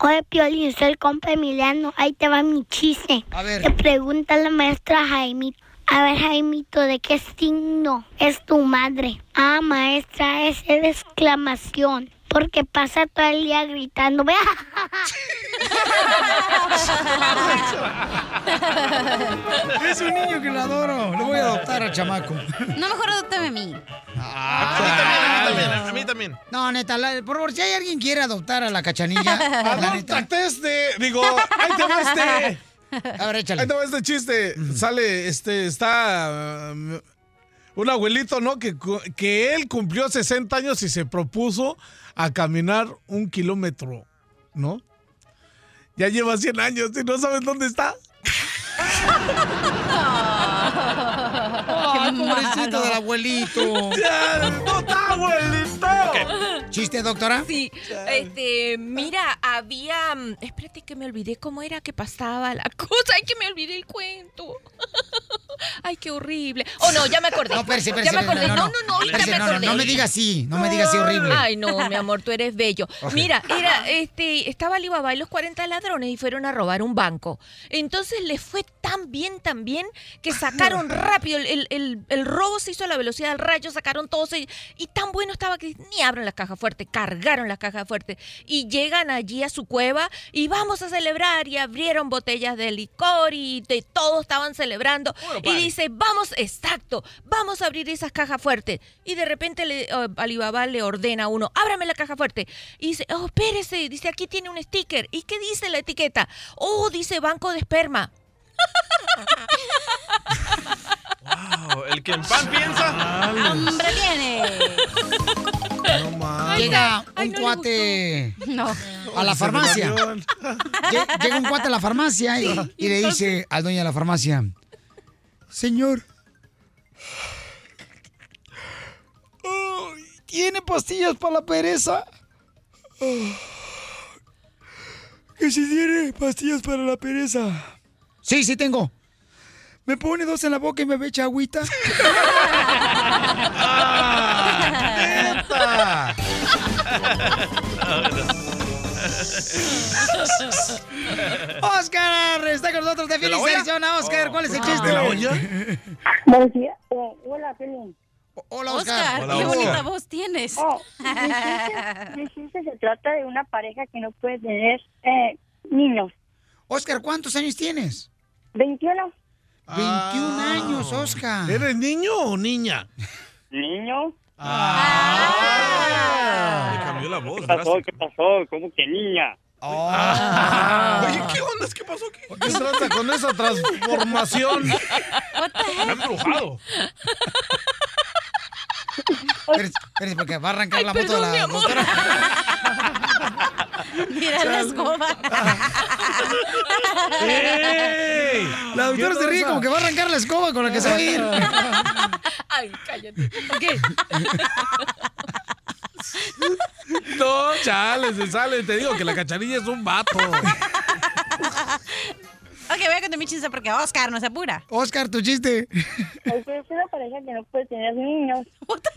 Oye, Piolín, soy el compa Emiliano. Ahí te va mi chiste. A ver. Le pregunta la maestra Jaimito. A ver, Jaimito, ¿de qué signo es tu madre? Ah, maestra, es de exclamación. Porque pasa todo el día gritando. Vea. Es un niño que lo adoro. Lo voy a adoptar al chamaco. No, mejor adóptame a mí. A mí también, a mí también, a mí también. No, neta, la- por favor, si hay alguien que quiere adoptar a la cachanilla, la neta. Adóptate este. Digo, ahí te va este. A ver, échale. Ahí te va este chiste. Sale, este, está. um, un abuelito, ¿no? Que, que él cumplió 60 años y se propuso a caminar un kilómetro, ¿no? Ya lleva 100 años y no sabes dónde está. Ay, pobrecito del abuelito. ¡No está, abuelito! ¿Chiste, doctora? Sí, este, mira, había. mm, Espérate que me olvidé cómo era que pasaba la cosa. Ay, que me olvidé el cuento. Ay, qué horrible. Oh, no, ya me acordé. No, espérese, ya espérese, me acordé. No, no, no, ahorita Espérese, me no, no, acordé. no me diga así, no me diga así horrible. Ay, no, mi amor, tú eres bello. Mira, era, este, estaba Alibaba y los 40 ladrones y fueron a robar un banco. Entonces les fue tan bien, tan bien, que sacaron rápido, el, el- el- el robo se hizo a la velocidad del rayo, sacaron todos ellos, y tan bueno estaba que ni abren las cajas fuertes, cargaron las cajas fuertes, y llegan allí a su cueva y vamos a celebrar, y abrieron botellas de licor y de todo estaban celebrando, y dice, vamos, exacto, vamos a abrir esas cajas fuertes. Y de repente le, oh, Alibaba le ordena a uno, ábrame la caja fuerte. Y dice, oh, espérese, dice, aquí tiene un sticker. ¿Y qué dice la etiqueta? Oh, dice banco de esperma. Wow, el que en pan piensa. ¡Hombre tiene! Llega un cuate a la farmacia. Lle- Llega un cuate a la farmacia y, y le dice al dueño de la farmacia, señor, ¿tiene pastillas para la pereza? Ay, Que si tiene pastillas para la pereza. Sí, sí tengo. ¿Me pone dos en la boca y me echa agüita? Oscar, está con nosotros de ¿De la Feliz olla? Arizona. Oscar, ¿cuál es el chiste? ¿De la olla? Buenos días. Eh, hola, Pelín. Hola, Oscar, qué bonita voz tienes. Oh, mi chiste- se trata de una pareja que no puede tener eh, niños. Oscar, ¿cuántos años tienes? 21. 21 años, Oscar. ¿Eres niño o niña? ¿Niño? Le cambió la voz. ¿Qué pasó? ¿Qué pasó? ¿Cómo que niña? Oye, ¿qué onda? ¿Qué pasó aquí? ¿Qué trata con esa transformación? Me han embrujado. Espérese, porque va a arrancar la moto de la doctora. Mira la escoba. ¡Ey! La doctora se ríe como que va a arrancar la escoba con la que se va a ir. Ay, cállate. No, chale, se sale. Te digo que la cacharilla es un vato. Ok, voy a contar mi chiste porque Oscar no se apura. Oscar, tu chiste. Es que es una pareja que no puede tener niños.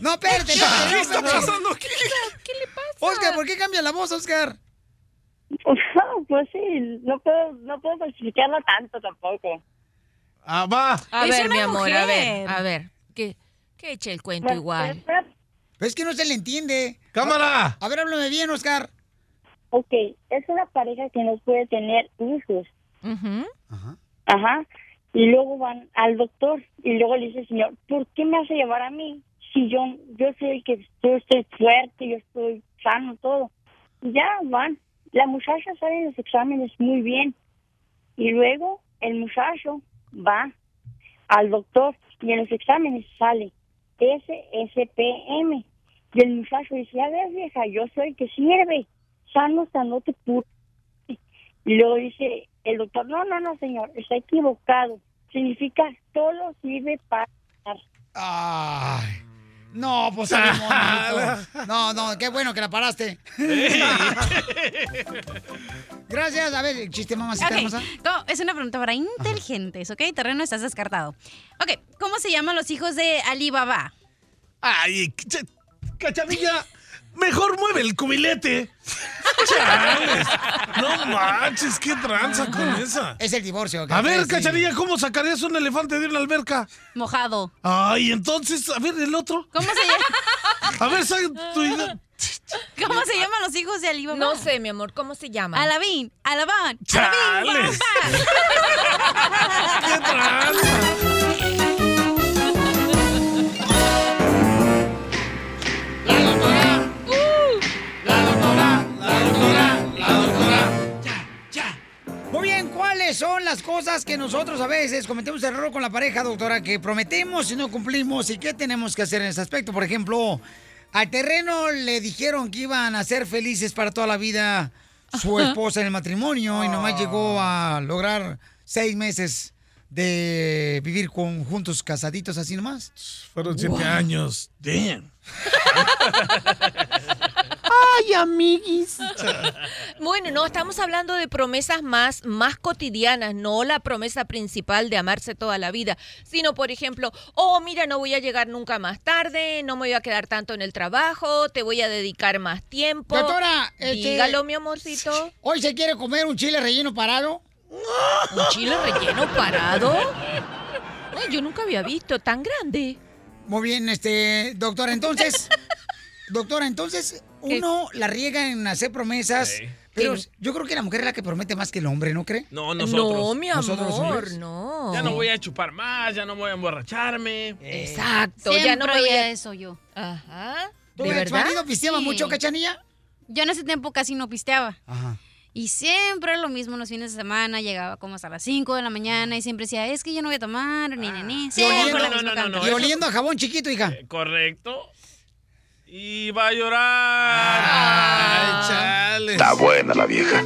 No, espérate, ¿Qué no, está pasando ¿Qué, le pasa? Oscar, ¿por qué cambia la voz, Oscar? pues sí, no puedo, no puedo falsificarlo tanto tampoco. Ah, va. A Es ver, mi amor, a ver, a ver. Que, que eche el cuento Bueno, igual. Es que no se le entiende. ¡Cámara! A ver, háblame bien, Oscar. Ok, es una pareja que no puede tener hijos. Ajá. Y luego van al doctor y luego le dice señor, ¿por qué me hace llevar a mí? Si yo, yo soy que yo estoy fuerte, yo estoy sano, todo. Y ya van. La muchacha sale en los exámenes muy bien. Y luego el muchacho va al doctor y en los exámenes sale SSPM. Y el muchacho dice, a ver vieja, yo soy que sirve. Sano, sanote, puro. Y luego dice el doctor, no, no, no, señor, está equivocado. Significa solo sirve para... Ay. No, pues. No, no, qué bueno que la paraste. Gracias. A ver, chiste mamacita Ok, hermosa. ¿cómo- Es una pregunta para inteligentes, ¿ok? Terreno, estás descartado. Ok, ¿cómo se llaman los hijos de Alibaba? Ay, ch- cachanilla, mejor mueve el cubilete. Chales. No manches, qué tranza con esa. Es el divorcio. A ver, sí. cachanilla, ¿cómo sacarías un elefante de una alberca? Mojado. Ay, entonces, a ver, el otro. ¿Cómo se llama? A ver, saca tu idea. ¿Cómo se llaman los hijos de Alibaba? No sé, mi amor, ¿cómo se llama? Alabín, Alabán, ¡Chales! ¡Qué tranza! ¿Cuáles son las cosas que nosotros a veces cometemos error con la pareja, doctora, que prometemos y no cumplimos? ¿Y qué tenemos que hacer en ese aspecto? Por ejemplo, al terreno le dijeron que iban a ser felices para toda la vida su esposa en el matrimonio y nomás llegó a lograr seis meses de vivir con, juntos casaditos así nomás. Fueron siete Wow. años. Damn. Ay, amiguis. Bueno, no, estamos hablando de promesas más, más cotidianas, no la promesa principal de amarse toda la vida, sino, por ejemplo, oh, mira, no voy a llegar nunca más tarde, no me voy a quedar tanto en el trabajo, te voy a dedicar más tiempo. Doctora, este- Dígalo, mi amorcito. ¿Hoy se quiere comer un chile relleno parado? ¿Un chile relleno parado? Ay, yo nunca había visto tan grande. Muy bien, este, doctora, entonces, doctora, entonces, uno la riega en hacer promesas, Sí. pero yo creo que la mujer es la que promete más que el hombre, ¿no cree? No, nosotros. No, mi Nosotros amor, hombres. no. Ya no voy a chupar más, ya no voy a emborracharme. Exacto, Siempre ya no voy a... eso yo. Ajá. ¿Tu ¿De ex verdad? marido pisteaba Sí. mucho, cachanilla? Yo en ese tiempo casi no pisteaba. Ajá. Y siempre lo mismo los fines de semana, llegaba como hasta las 5 de la mañana y siempre decía, es que yo no voy a tomar, ni, ni, ni. Siempre no, no, no, canción. y oliendo a jabón chiquito, hija. Eh, Correcto. Y va a llorar. Ay, chale. Está buena la vieja.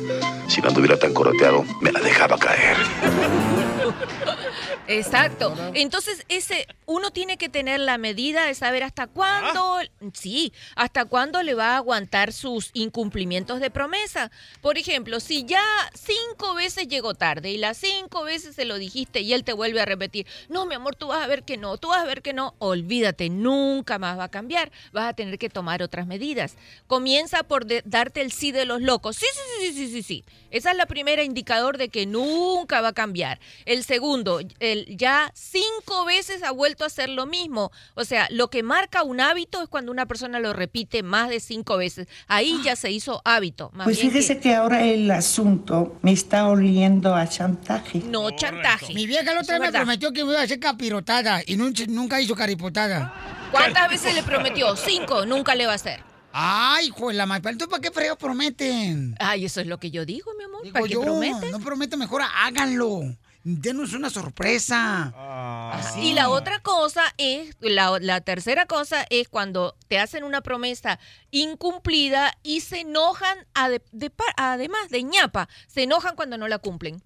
Si no anduviera tan coroteado, me la dejaba caer. Exacto. Entonces, ese, uno tiene que tener la medida de saber hasta cuándo, sí, hasta cuándo le va a aguantar sus incumplimientos de promesa. Por ejemplo, si ya cinco veces llegó tarde y las cinco veces se lo dijiste y él te vuelve a repetir, no, mi amor, tú vas a ver que no, tú vas a ver que no, olvídate, nunca más va a cambiar. Vas a tener que tomar otras medidas. Comienza por darte el sí de los locos. Sí, sí, sí, sí, sí, sí. Esa es la primera indicador de que nunca va a cambiar. El segundo, ya cinco veces ha vuelto a hacer lo mismo. O sea, lo que marca un hábito es cuando una persona lo repite más de cinco veces. Ahí ya se hizo hábito. Más Pues bien fíjese que ahora el asunto me está oliendo a chantaje. No chantaje. Mi vieja la otra vez me prometió que me iba a hacer capirotada y nun- nunca hizo caripotada. ¿Cuántas veces le prometió? Cinco, nunca le va a hacer. Ay, hijo de la mal. ¿Entonces para qué fregos prometen? Ay, eso es lo que yo digo, mi amor. Digo ¿Para qué yo, prometen? no prometen, mejor háganlo. Denos una sorpresa. Y la otra cosa es, la, la tercera cosa es cuando te hacen una promesa incumplida y se enojan, de además de ñapa, se enojan cuando no la cumplen.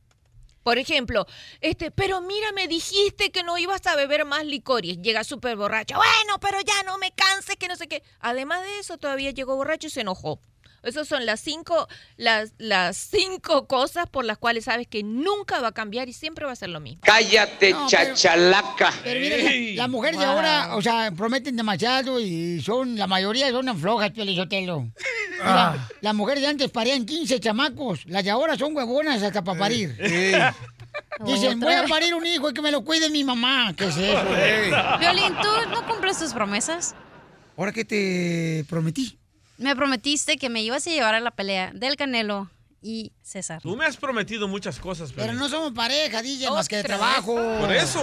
Por ejemplo, este, pero mira, me dijiste que no ibas a beber más licor y llega súper borracho. Bueno, pero ya no me canses, que no sé qué. Además de eso, todavía llegó borracho y se enojó. Esas son las cinco, las, las cinco cosas por las cuales sabes que nunca va a cambiar y siempre va a ser lo mismo. Cállate, No, pero- chachalaca. Pero mire, la- las mujeres de Wow. ahora, o sea, prometen demasiado y son, la mayoría son flojas, Piolizotelo. Ah. Mira, las mujeres de antes parían 15 chamacos, las de ahora son huevonas hasta para parir. Dicen, voy a parir un hijo y que me lo cuide mi mamá. ¿Qué es eso? Violín, ¿tú no cumples tus promesas? ¿Ahora qué te prometí? Me prometiste que me ibas a llevar a la pelea del Canelo y César. Tú me has prometido muchas cosas, Pero Piolín. no somos pareja, DJ, más que de trabajo. Por eso.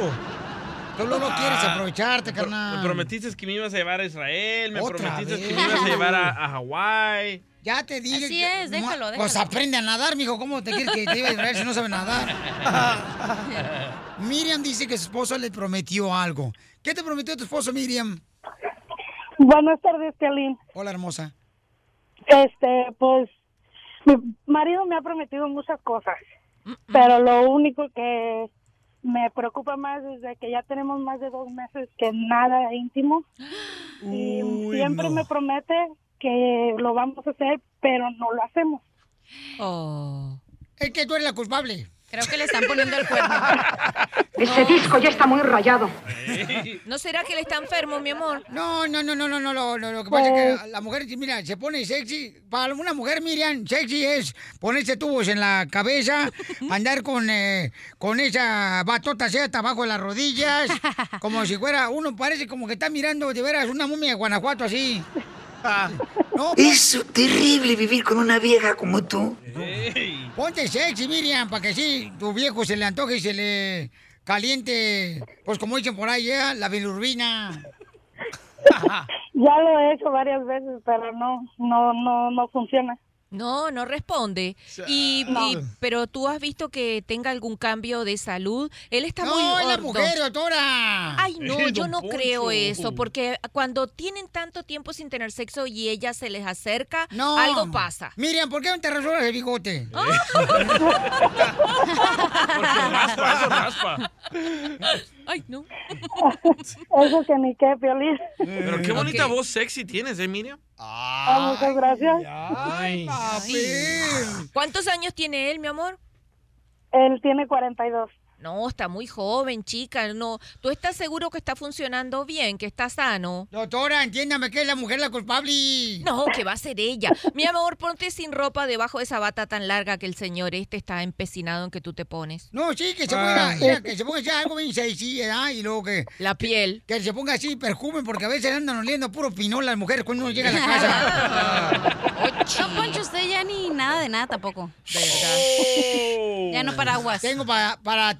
Tú no lo quieres Ah. aprovecharte, Pro- carnal. Me prometiste que me ibas a llevar a Israel, me prometiste vez. que me ibas a llevar a, a Hawái. Ya te dije. Así que- es, déjalo, Pues déjalo. aprende a nadar, mijo. ¿Cómo te quieres que te iba a traer si no sabe nadar? Miriam dice que su esposo le prometió algo. ¿Qué te prometió tu esposo, Miriam? Buenas tardes, Piolín. Hola, hermosa. Este, pues, mi marido me ha prometido muchas cosas, pero lo único que me preocupa más es de que ya tenemos más de dos meses que nada íntimo y Uy, siempre no. me promete que lo vamos a hacer, pero no lo hacemos. Oh. Es que tú eres la culpable. Creo que le están poniendo el cuerno. Ese disco ya está muy rayado. ¿No será que él está enfermo, mi amor? No, no, no, no, no, no, lo, lo- lo que pasa es que la mujer, mira, se pone sexy. Para una mujer, Miriam, sexy es ponerse tubos en la cabeza, andar con, eh, con esa batota así hasta abajo de las rodillas, como si fuera, uno parece como que está mirando de veras una momia de Guanajuato así. No, Es terrible vivir con una vieja como tú. Ponte sexy, Miriam, para que sí, tu viejo se le antoje y se le caliente, pues como dicen por ahí, ¿eh? la bilirrubina. Ya lo he hecho varias veces, pero no, no, no, no funciona. No, no responde. Y, y- pero tú has visto que tenga algún cambio de salud. Él está No, muy es la gordo. mujer, doctora. Ay, no, Eh, yo no Poncho. creo eso, porque cuando tienen tanto tiempo sin tener sexo y ella se les acerca, No. algo pasa. Miriam, ¿por qué no te rasuras el bigote? Porque raspa, eso raspa. Ay, no. Eso que ni qué, Piolín. Pero qué bonita voz sexy tienes, ¿eh, Miriam? Ah, muchas gracias. Ay, ¿Cuántos años tiene él, mi amor? Él tiene 42. No, está muy joven, chica. No, ¿tú estás seguro que está funcionando bien, que está sano? Doctora, entiéndame que es la mujer la culpable. No, que va a ser ella. Mi amor, ponte sin ropa debajo de esa bata tan larga que el señor este está empecinado en que tú te pones. No, sí, que se ponga, mira, que se ponga así algo bien sexy, ¿verdad? Y luego que... La piel. Que se ponga así perfume, porque a veces andan oliendo puro pinol las mujeres cuando uno llega a la casa. No, Poncho, usted ya ni nada de nada tampoco. Ya no paraguas. Tengo para, para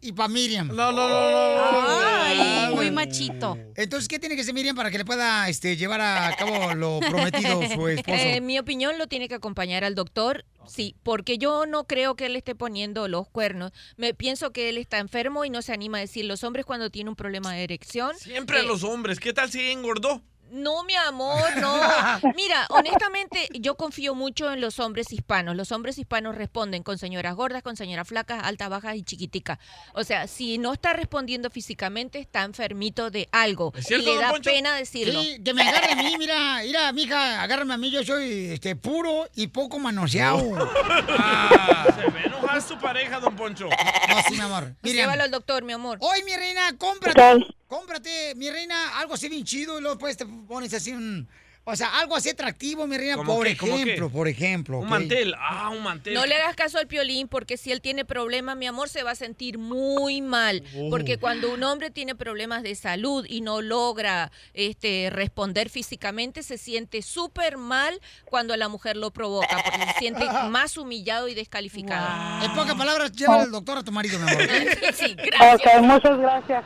y para Miriam. No, no, no, no. Ay, muy machito. Entonces, ¿qué tiene que hacer Miriam para que le pueda este, llevar a cabo lo prometido su esposo? Eh, en mi opinión, lo tiene que acompañar al doctor. Sí, porque yo no creo que él esté poniendo los cuernos. Me pienso que él está enfermo y no se anima a decir. Los hombres cuando tienen un problema de erección. Siempre a eh, los hombres. ¿Qué tal si engordó? No, mi amor, no. Mira, honestamente, yo confío mucho en los hombres hispanos. Los hombres hispanos responden con señoras gordas, con señoras flacas, altas, bajas y chiquiticas. O sea, si no está respondiendo físicamente, está enfermito de algo. ¿Es y cierto, le da Poncho? pena decirlo. Sí, que me agarre a mí, mira, mira, mija, agárrame a mí, yo soy este, puro y poco manoseado. Se va a enojar su pareja, don Poncho. No, sí, mi amor. Llévalo al doctor, mi amor. Hoy, mi reina, cómprate, cómprate, mi reina, algo así bien chido y luego te pones así un... O sea, algo así atractivo, mi reina, ¿Cómo por ejemplo, por ejemplo. Un mantel. Ah, un mantel. No le hagas caso al piolín porque si él tiene problemas, mi amor, se va a sentir muy mal. Oh. Porque cuando un hombre tiene problemas de salud y no logra este, responder físicamente, se siente súper mal cuando la mujer lo provoca, porque se siente más humillado y descalificado. En pocas palabras, llévale al doctor a tu marido, mi amor. Sí, gracias. Ok, muchas gracias.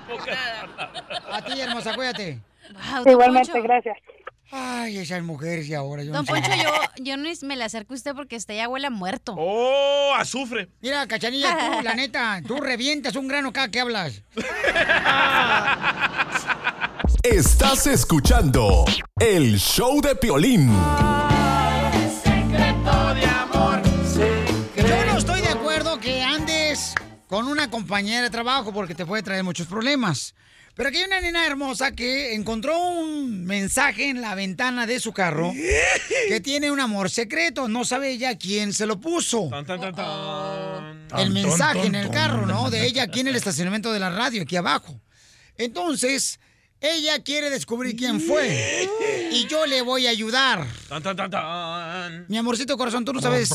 A ti, hermosa, cuídate. Igualmente, gracias. Ay, esas mujeres y ahora yo Don no sé. Poncho, yo, yo no me le acerco a usted porque usted ya huele a muerto. Oh, azufre. Mira, cachanilla, tú, la neta, tú revientas un grano cada que hablas. Estás escuchando el show de Piolín. Secreto de amor. Yo no estoy de acuerdo que andes con una compañera de trabajo porque te puede traer muchos problemas. Pero aquí hay una nena hermosa que encontró un mensaje en la ventana de su carro que tiene un amor secreto. No sabe ella quién se lo puso. Tan, tan, tan, tan. El mensaje en el carro, ¿no? De ella aquí en el estacionamiento de la radio, aquí abajo. Entonces, ella quiere descubrir quién fue. Y yo le voy a ayudar. Tan, tan, tan, tan. Mi amorcito corazón, tú no sabes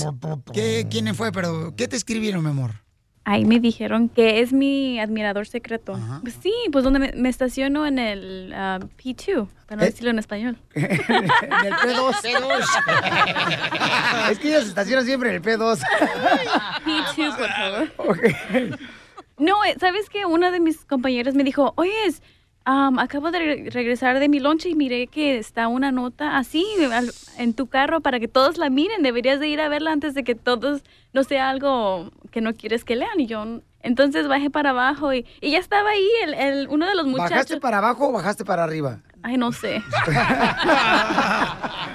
qué, quién fue, pero ¿qué te escribieron, mi amor? Ahí me dijeron que es mi admirador secreto. Pues sí, pues donde me, me estaciono en el ah, P2, para no ¿Eh? decirlo en español. En el P2. es que ella se estaciona siempre en el P2. P2, por favor. No, eh, ¿sabes qué? Una de mis compañeras me dijo, oye, am, acabo de re- regresar de mi lonche y miré que está una nota así en tu carro para que todos la miren. Deberías de ir a verla antes de que todos, no sea algo que no quieres que lean. Y yo, entonces bajé para abajo y, y ya estaba ahí el, el- uno de los muchachos. ¿Bajaste para abajo o bajaste para arriba? Ay, no sé.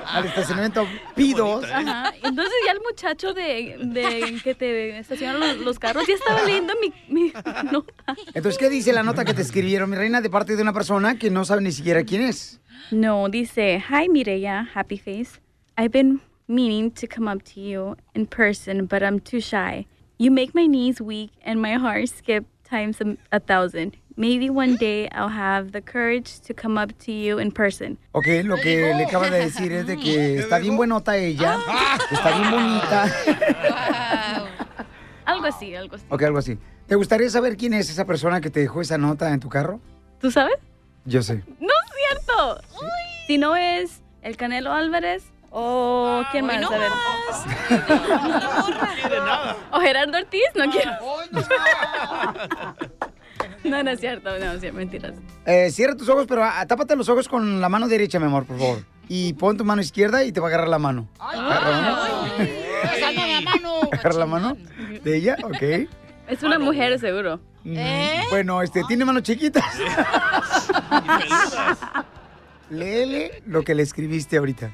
Al estacionamiento P2. Ajá. Entonces ya el muchacho de, de que te estacionan los, los carros ya estaba leyendo mi, mi nota. Entonces, ¿qué dice la nota que te escribieron, mi reina, de parte de una persona que no sabe ni siquiera quién es? No, dice, Hi Mireya, happy face. I've been meaning to come up to you in person, but I'm too shy. You make my knees weak and my heart skip times a, a thousand. Maybe one day I'll have the courage to come up to you in person. Ok, lo que le acaba de decir es de que está bien buenota ella, está bien bonita. Algo así, algo así. Ok, algo así. ¿Te gustaría saber quién es esa persona que te dejó esa nota en tu carro? ¿Tú sabes? Yo sé. No es cierto. Si no es el Canelo Álvarez o quién más, no a ver. O Gerardo Ortiz, no quiero. No, no es cierto, no, es cierto, mentiras. Eh, cierra tus ojos, pero tápate los ojos con la mano derecha, mi amor, por favor. Y pon tu mano izquierda y te va a agarrar la mano. Agarra la mano. la mano! Agarra la mano de ella, ok. Es una mujer, seguro. Mm, Bueno, este, tiene manos chiquitas. Léele lo que le escribiste ahorita.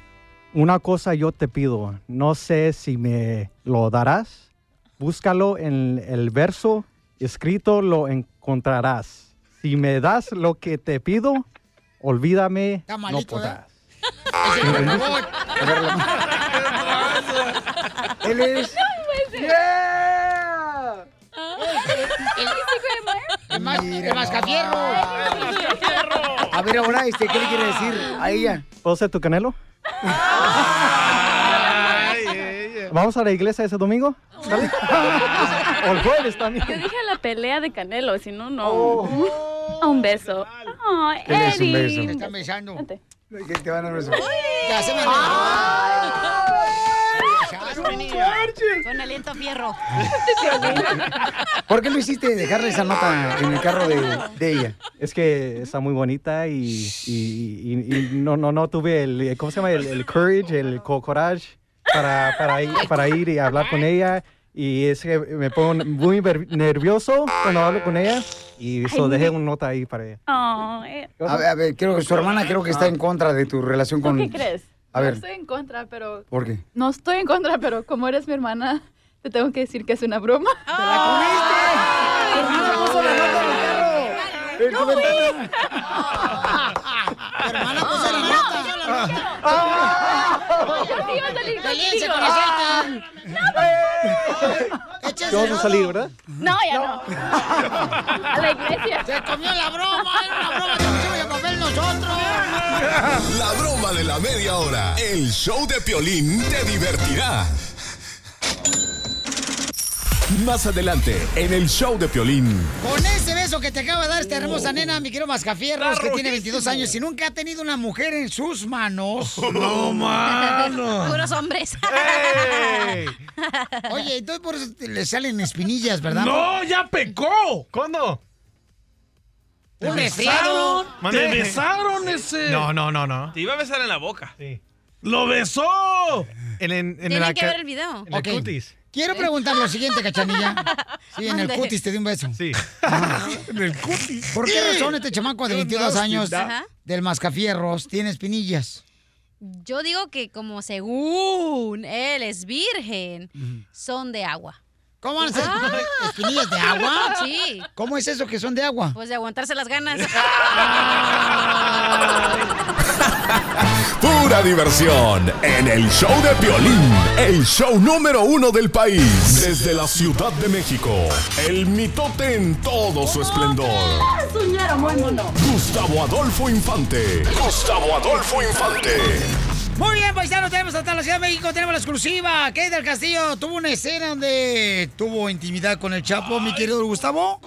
Una cosa yo te pido, no sé si me lo darás. Búscalo en el verso escrito, lo encontrarás. Si me das lo que te pido, olvídame, no malito, ¿eh? podrás. Él es... Yeah. El, el mascafierro. A ver, ahora, este, ¿qué le quiere decir a ella? ¿Puedo ser tu canelo? ¿Vamos a la iglesia ese domingo? ¿Sale? o el jueves también. Yo dije la pelea de Canelo, si no, no. Un beso. Ay, ¿Qué le es un Eddie. beso? Me están besando. Vente. ¿Qué te van a besar? Ya se me Con aliento a fierro. ¿Por qué lo hiciste dejarle esa nota en el carro de, de ella? Es que está muy bonita y, y- y- y no, no, no tuve el, ¿cómo se llama? El, el courage, el co- courage para, para, ir, para ir y hablar con ella. Y es que me pongo muy nervioso cuando hablo con ella. Y eso dejé una nota ahí para ella. Ay, A ver, a ver, creo que su hermana creo que está en contra de tu relación ¿Tú con... qué crees? A Yo ver, estoy en contra, pero... ¿por qué? No estoy en contra, pero como eres mi hermana, te tengo que decir que es una broma. hermana puso la nota en el carro! ¡En tu hermana puso la nota! ¡Caliente con ¿Qué vamos a salir, verdad? No, ya no. A la iglesia. ¡Se comió la broma! ¡Era una broma! ¡Que pusimos el papel nosotros! La broma de la media hora. El show de Piolín te divertirá. Más adelante, en el show de Piolín. Con ese beso que te acaba de dar esta hermosa nena, mi querido Mascafierros, que tiene 22 años y nunca ha tenido una mujer en sus manos. No, mano. Puros hombres. Oye, entonces por eso te- le salen espinillas, ¿verdad? ¡No, ya pecó! ¿Cuándo? Un resfriado. ¡Te besaron ese! No, no, no, no. Te iba a besar en la boca. ¡Lo besó! En, en, en Tienen la que ver el video. En el cutis. Quiero preguntar lo siguiente, cachanilla. Sí, en el cutis te di un beso. Sí. En el cutis. ¿Por qué razón este chamaco de 22 años Ajá. del Mascafierros tiene espinillas? Yo digo que como según él es virgen, son de agua. ¿Cómo van a ser Ah. espinillas de agua? Sí. ¿Cómo es eso que son de agua? Pues de aguantarse las ganas. Pura diversión en el show de Piolín, el show número uno del país. Desde la Ciudad de México, el mitote en todo su esplendor. Gustavo Adolfo Infante. Gustavo Adolfo Infante. Muy bien, paisanos, tenemos hasta la Ciudad de México, tenemos la exclusiva. Kate del Castillo tuvo una escena donde tuvo intimidad con el Chapo, mi querido Gustavo.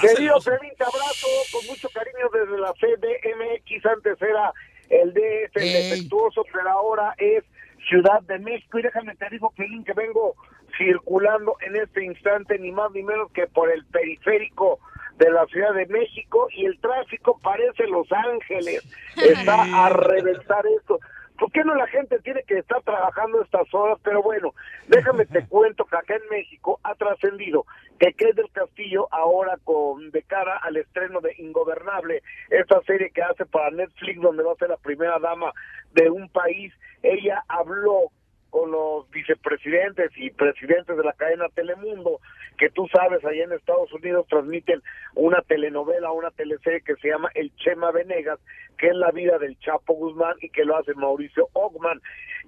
Querido Pelín, te abrazo con mucho cariño desde la CDMX. Antes era el DF, el defectuoso, pero ahora es Ciudad de México. Y déjame te digo, Pelín, que vengo circulando en este instante ni más ni menos que por el periférico de la Ciudad de México y el tráfico parece Los Ángeles. Está a reventar esto. ¿Por qué no la gente tiene que estar trabajando estas horas? Pero bueno, déjame te cuento que acá en México ha trascendido que Kate del Castillo ahora con de cara al estreno de Ingobernable, esta serie que hace para Netflix donde va a ser la primera dama de un país, ella habló con los vicepresidentes y presidentes de la cadena Telemundo, que tú sabes, allá en Estados Unidos transmiten una telenovela, una teleserie que se llama El Chema Venegas, que es la vida del Chapo Guzmán y que lo hace Mauricio Ogman.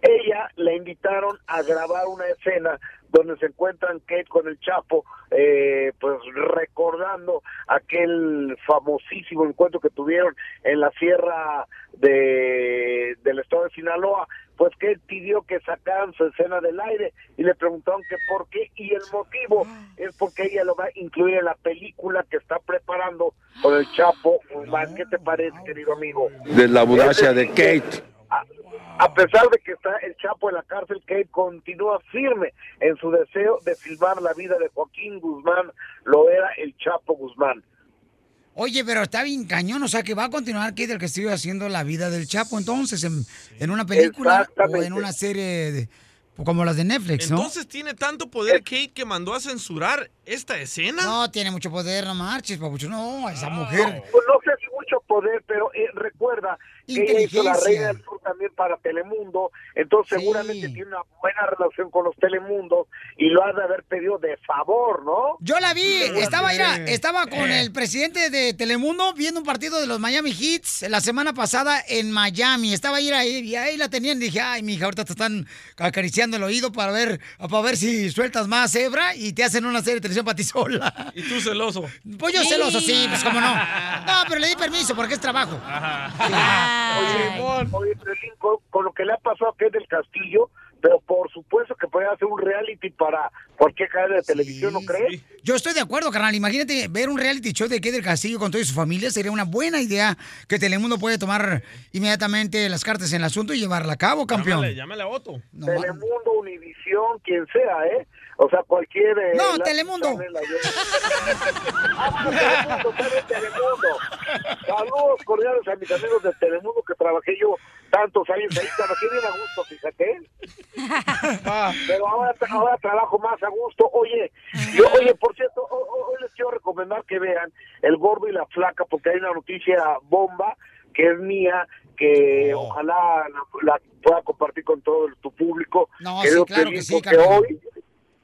Ella la invitaron a grabar una escena donde se encuentran Kate con el Chapo, eh, pues recordando aquel famosísimo encuentro que tuvieron en la sierra de del estado de Sinaloa, pues que él pidió que sacaran su escena del aire y le preguntaron que por qué y el motivo es porque ella lo va a incluir en la película que está preparando con el Chapo. ¿Qué te parece, querido amigo? De la audacia de Kate. A, a pesar de que está el Chapo en la cárcel, Kate continúa firme en su deseo de filmar la vida de Joaquín Guzmán, lo era el Chapo Guzmán. Oye, pero está bien cañón, o sea que va a continuar Kate del Castillo haciendo la vida del Chapo entonces en, en una película o en una serie de- como las de Netflix, ¿no? Entonces tiene tanto poder Kate que mandó a censurar esta escena. No, tiene mucho poder, no marches, papucho. No, esa mujer. Pues no sé si mucho poder, pero eh, recuerda que ella hizo la. Reina del Sur también para Telemundo, entonces seguramente tiene una buena relación con los Telemundos y lo ha de haber pedido de favor, ¿no? Yo la vi, estaba, mira, estaba con el presidente de Telemundo viendo un partido de los Miami Heats la semana pasada en Miami. Estaba ahí, ahí y ahí la tenían. Dije, ay, mija, ahorita te están acariciando el oído para ver, para ver si sueltas más cebra y te hacen una serie de televisión para ti sola. Y tú celoso. Pues yo celoso, sí, pues cómo no. No, pero le di permiso porque es trabajo. Oye, oye, Con, con lo que le ha pasado a Ken del Castillo, pero por supuesto que puede hacer un reality para cualquier cadena de televisión, ¿no crees? Yo estoy de acuerdo, carnal. Imagínate ver un reality show de Kay del Castillo con toda su familia. Sería una buena idea que Telemundo puede tomar inmediatamente las cartas en el asunto y llevarla a cabo, campeón. Llámale, llámale a Otto. Telemundo, Univisión, quien sea, ¿eh? O sea, cualquier... eh, No, la- Telemundo. Ah, Telemundo, ¿sabes? Telemundo. Saludos cordiales a mis amigos de Telemundo que trabajé yo tantos años ahí. Trabajé bien a gusto, fíjate. Pero ahora, ahora trabajo más a gusto. Oye, yo, oye, por cierto, ho- ho- hoy les quiero recomendar que vean El Gordo y la Flaca porque hay una noticia bomba que es mía que ojalá la, la pueda compartir con todo el- tu público. No, Querido sí, claro que sí, porque hoy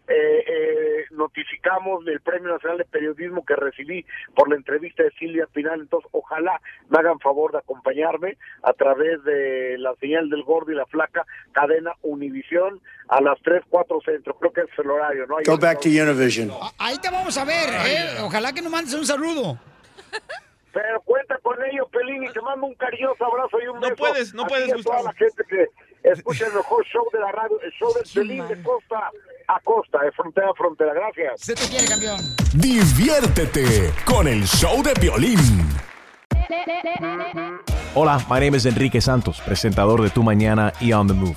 eh, eh, notificamos del Premio Nacional de Periodismo que recibí por la entrevista de Silvia Pinal. Entonces, ojalá me hagan favor de acompañarme a través de la señal del Gordo y la Flaca, cadena Univisión, a las 3, 4 centro. Creo que es el horario, ¿no? Ahí Go back to Univision. Ahí te vamos a ver, ¿eh? Ojalá que nos mandes un saludo. Pero cuenta con ello, Pelín, y te mando un cariñoso abrazo y un beso. puedes, no a ti puedes, a toda la gente que escucha el mejor show de la radio, el show del Pelín de costa a costa, de frontera a frontera. Gracias. Se te quiere, campeón. Diviértete con el show de Piolín. Hola, my name is Enrique Santos, presentador de Tu Mañana y On the Move.